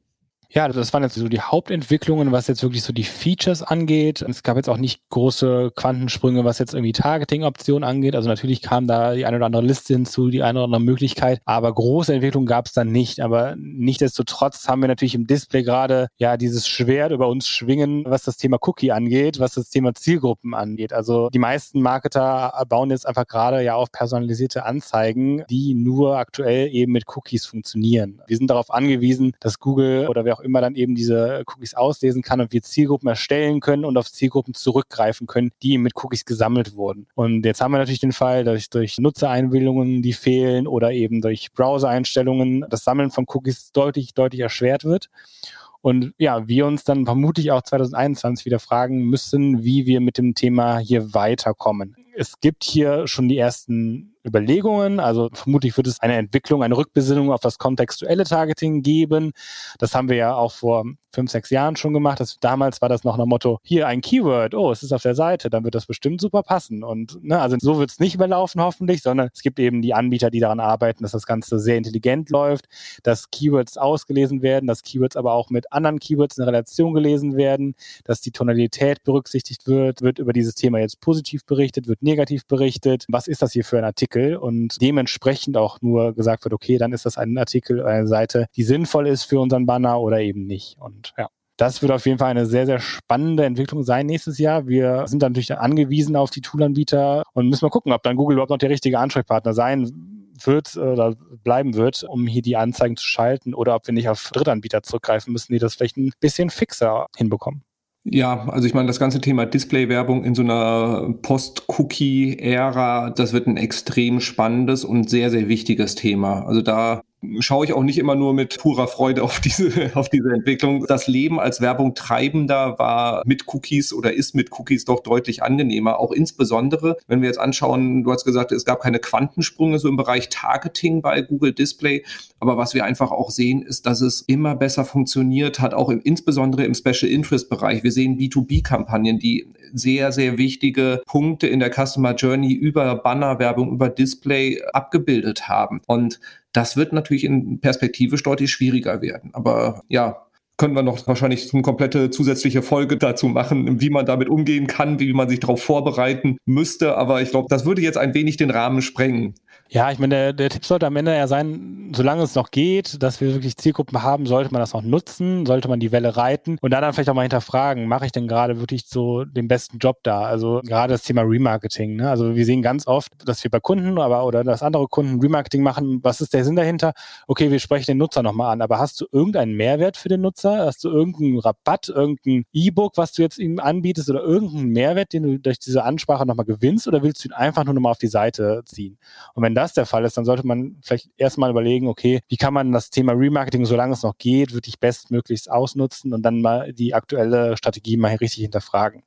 Ja, das waren jetzt so die Hauptentwicklungen, was jetzt wirklich so die Features angeht. Es gab jetzt auch nicht große Quantensprünge, was jetzt irgendwie Targeting-Optionen angeht. Also natürlich kam da die eine oder andere Liste hinzu, die eine oder andere Möglichkeit, aber große Entwicklungen gab es dann nicht. Aber nichtdestotrotz haben wir natürlich im Display gerade ja dieses Schwert über uns schwingen, was das Thema Cookie angeht, was das Thema Zielgruppen angeht. Also die meisten Marketer bauen jetzt einfach gerade ja auf personalisierte Anzeigen, die nur aktuell eben mit Cookies funktionieren. Wir sind darauf angewiesen, dass Google oder wer auch auch immer dann eben diese Cookies auslesen kann und wir Zielgruppen erstellen können und auf Zielgruppen zurückgreifen können, die mit Cookies gesammelt wurden. Und jetzt haben wir natürlich den Fall, dass durch Nutzereinwilligungen, die fehlen oder eben durch Browser-Einstellungen das Sammeln von Cookies deutlich, deutlich erschwert wird. Und ja, wir uns dann vermutlich auch 2021 wieder fragen müssen, wie wir mit dem Thema hier weiterkommen. Es gibt hier schon die ersten Überlegungen. Also vermutlich wird es eine Entwicklung, eine Rückbesinnung auf das kontextuelle Targeting geben. Das haben wir ja auch vor fünf, sechs Jahren schon gemacht. Das, damals war das noch ein Motto, hier ein Keyword, oh, es ist auf der Seite, dann wird das bestimmt super passen. Und ne, also so wird es nicht überlaufen hoffentlich, sondern es gibt eben die Anbieter, die daran arbeiten, dass das Ganze sehr intelligent läuft, dass Keywords ausgelesen werden, dass Keywords aber auch mit anderen Keywords in Relation gelesen werden, dass die Tonalität berücksichtigt wird, wird über dieses Thema jetzt positiv berichtet, wird negativ berichtet. Was ist das hier für ein Artikel? Artikel und dementsprechend auch nur gesagt wird, okay, dann ist das ein Artikel, eine Seite, die sinnvoll ist für unseren Banner oder eben nicht. Und ja. Das wird auf jeden Fall eine sehr, sehr spannende Entwicklung sein nächstes Jahr. Wir sind dann natürlich angewiesen auf die Toolanbieter und müssen mal gucken, ob dann Google überhaupt noch der richtige Ansprechpartner sein wird oder bleiben wird, um hier die Anzeigen zu schalten oder ob wir nicht auf Drittanbieter zurückgreifen müssen, die das vielleicht ein bisschen fixer hinbekommen. Ja, also ich meine, das ganze Thema Display-Werbung in so einer Post-Cookie-Ära, das wird ein extrem spannendes und sehr, sehr wichtiges Thema. Also da schaue ich auch nicht immer nur mit purer Freude auf diese, auf diese Entwicklung. Das Leben als Werbung treibender war mit Cookies oder ist mit Cookies doch deutlich angenehmer. Auch insbesondere, wenn wir jetzt anschauen, du hast gesagt, es gab keine Quantensprünge so im Bereich Targeting bei Google Display. Aber was wir einfach auch sehen, ist, dass es immer besser funktioniert hat, auch im, insbesondere im Special Interest Bereich. Wir sehen B2B-Kampagnen, die sehr, sehr wichtige Punkte in der Customer Journey über Bannerwerbung, über Display abgebildet haben. Und das wird natürlich in perspektivisch deutlich schwieriger werden. Aber ja, können wir noch wahrscheinlich eine komplette zusätzliche Folge dazu machen, wie man damit umgehen kann, wie man sich darauf vorbereiten müsste. Aber ich glaube, das würde jetzt ein wenig den Rahmen sprengen. Ja, ich meine, der, der Tipp sollte am Ende ja sein, solange es noch geht, dass wir wirklich Zielgruppen haben, sollte man das noch nutzen, sollte man die Welle reiten und dann, dann vielleicht auch mal hinterfragen, mache ich denn gerade wirklich so den besten Job da? Also gerade das Thema Remarketing. Ne? Also wir sehen ganz oft, dass wir bei Kunden aber oder dass andere Kunden Remarketing machen. Was ist der Sinn dahinter? Okay, wir sprechen den Nutzer nochmal an, aber hast du irgendeinen Mehrwert für den Nutzer? Hast du irgendeinen Rabatt, irgendein E-Book, was du jetzt ihm anbietest oder irgendeinen Mehrwert, den du durch diese Ansprache nochmal gewinnst oder willst du ihn einfach nur nochmal auf die Seite ziehen? Und wenn das der Fall ist, dann sollte man vielleicht erstmal überlegen, okay, wie kann man das Thema Remarketing, solange es noch geht, wirklich bestmöglichst ausnutzen und dann mal die aktuelle Strategie mal richtig hinterfragen.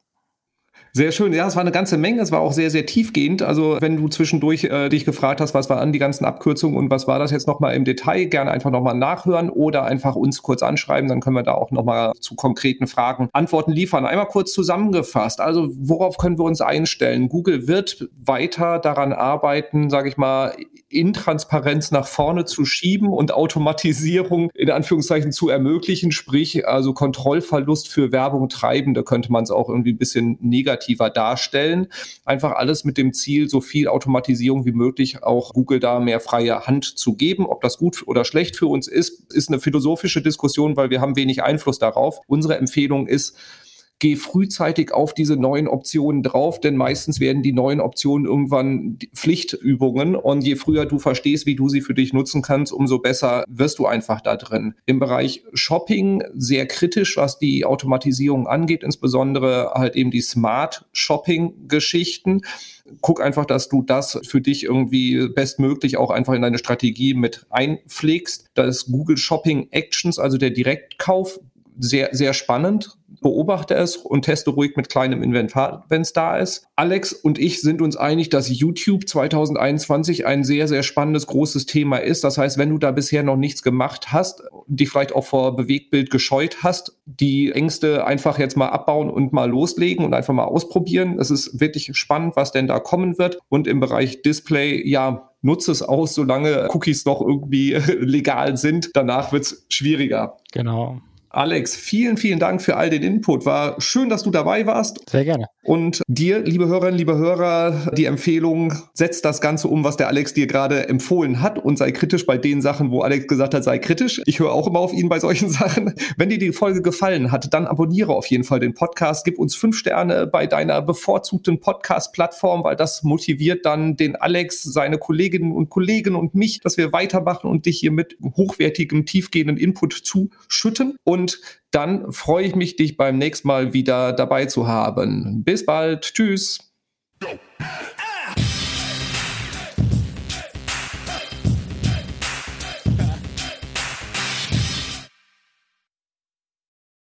Sehr schön. Ja, es war eine ganze Menge. Es war auch sehr, sehr tiefgehend. Also wenn du zwischendurch äh, dich gefragt hast, was waren die ganzen Abkürzungen und was war das jetzt nochmal im Detail, gerne einfach nochmal nachhören oder einfach uns kurz anschreiben. Dann können wir da auch nochmal zu konkreten Fragen Antworten liefern. Einmal kurz zusammengefasst. Also worauf können wir uns einstellen? Google wird weiter daran arbeiten, sage ich mal, Intransparenz nach vorne zu schieben und Automatisierung in Anführungszeichen zu ermöglichen, sprich also Kontrollverlust für Werbung treiben. Da könnte man es auch irgendwie ein bisschen negativ negativer darstellen. Einfach alles mit dem Ziel, so viel Automatisierung wie möglich auch Google da mehr freie Hand zu geben. Ob das gut oder schlecht für uns ist, ist eine philosophische Diskussion, weil wir haben wenig Einfluss darauf. Unsere Empfehlung ist, geh frühzeitig auf diese neuen Optionen drauf, denn meistens werden die neuen Optionen irgendwann Pflichtübungen und je früher du verstehst, wie du sie für dich nutzen kannst, umso besser wirst du einfach da drin. Im Bereich Shopping sehr kritisch, was die Automatisierung angeht, insbesondere halt eben die Smart Shopping Geschichten guck einfach, dass du das für dich irgendwie bestmöglich auch einfach in deine Strategie mit einpflegst. Da ist Google Shopping Actions, also der Direktkauf, sehr, sehr spannend beobachte es und teste ruhig mit kleinem Inventar, wenn es da ist. Alex und ich sind uns einig, dass YouTube 2021 ein sehr, sehr spannendes, großes Thema ist. Das heißt, wenn du da bisher noch nichts gemacht hast, dich vielleicht auch vor Bewegtbild gescheut hast, die Ängste einfach jetzt mal abbauen und mal loslegen und einfach mal ausprobieren. Es ist wirklich spannend, was denn da kommen wird. Und im Bereich Display, ja, nutze es aus, solange Cookies noch irgendwie legal sind. Danach wird es schwieriger. Genau. Alex, vielen, vielen Dank für all den Input. War schön, dass du dabei warst. Sehr gerne. Und dir, liebe Hörerinnen, liebe Hörer, die Empfehlung, setz das Ganze um, was der Alex dir gerade empfohlen hat und sei kritisch bei den Sachen, wo Alex gesagt hat, sei kritisch. Ich höre auch immer auf ihn bei solchen Sachen. Wenn dir die Folge gefallen hat, dann abonniere auf jeden Fall den Podcast. Gib uns fünf Sterne bei deiner bevorzugten Podcast-Plattform, weil das motiviert dann den Alex, seine Kolleginnen und Kollegen und mich, dass wir weitermachen und dich hier mit hochwertigem, tiefgehenden Input zuschütten. Und und dann freue ich mich, dich beim nächsten Mal wieder dabei zu haben. Bis bald. Tschüss. Go.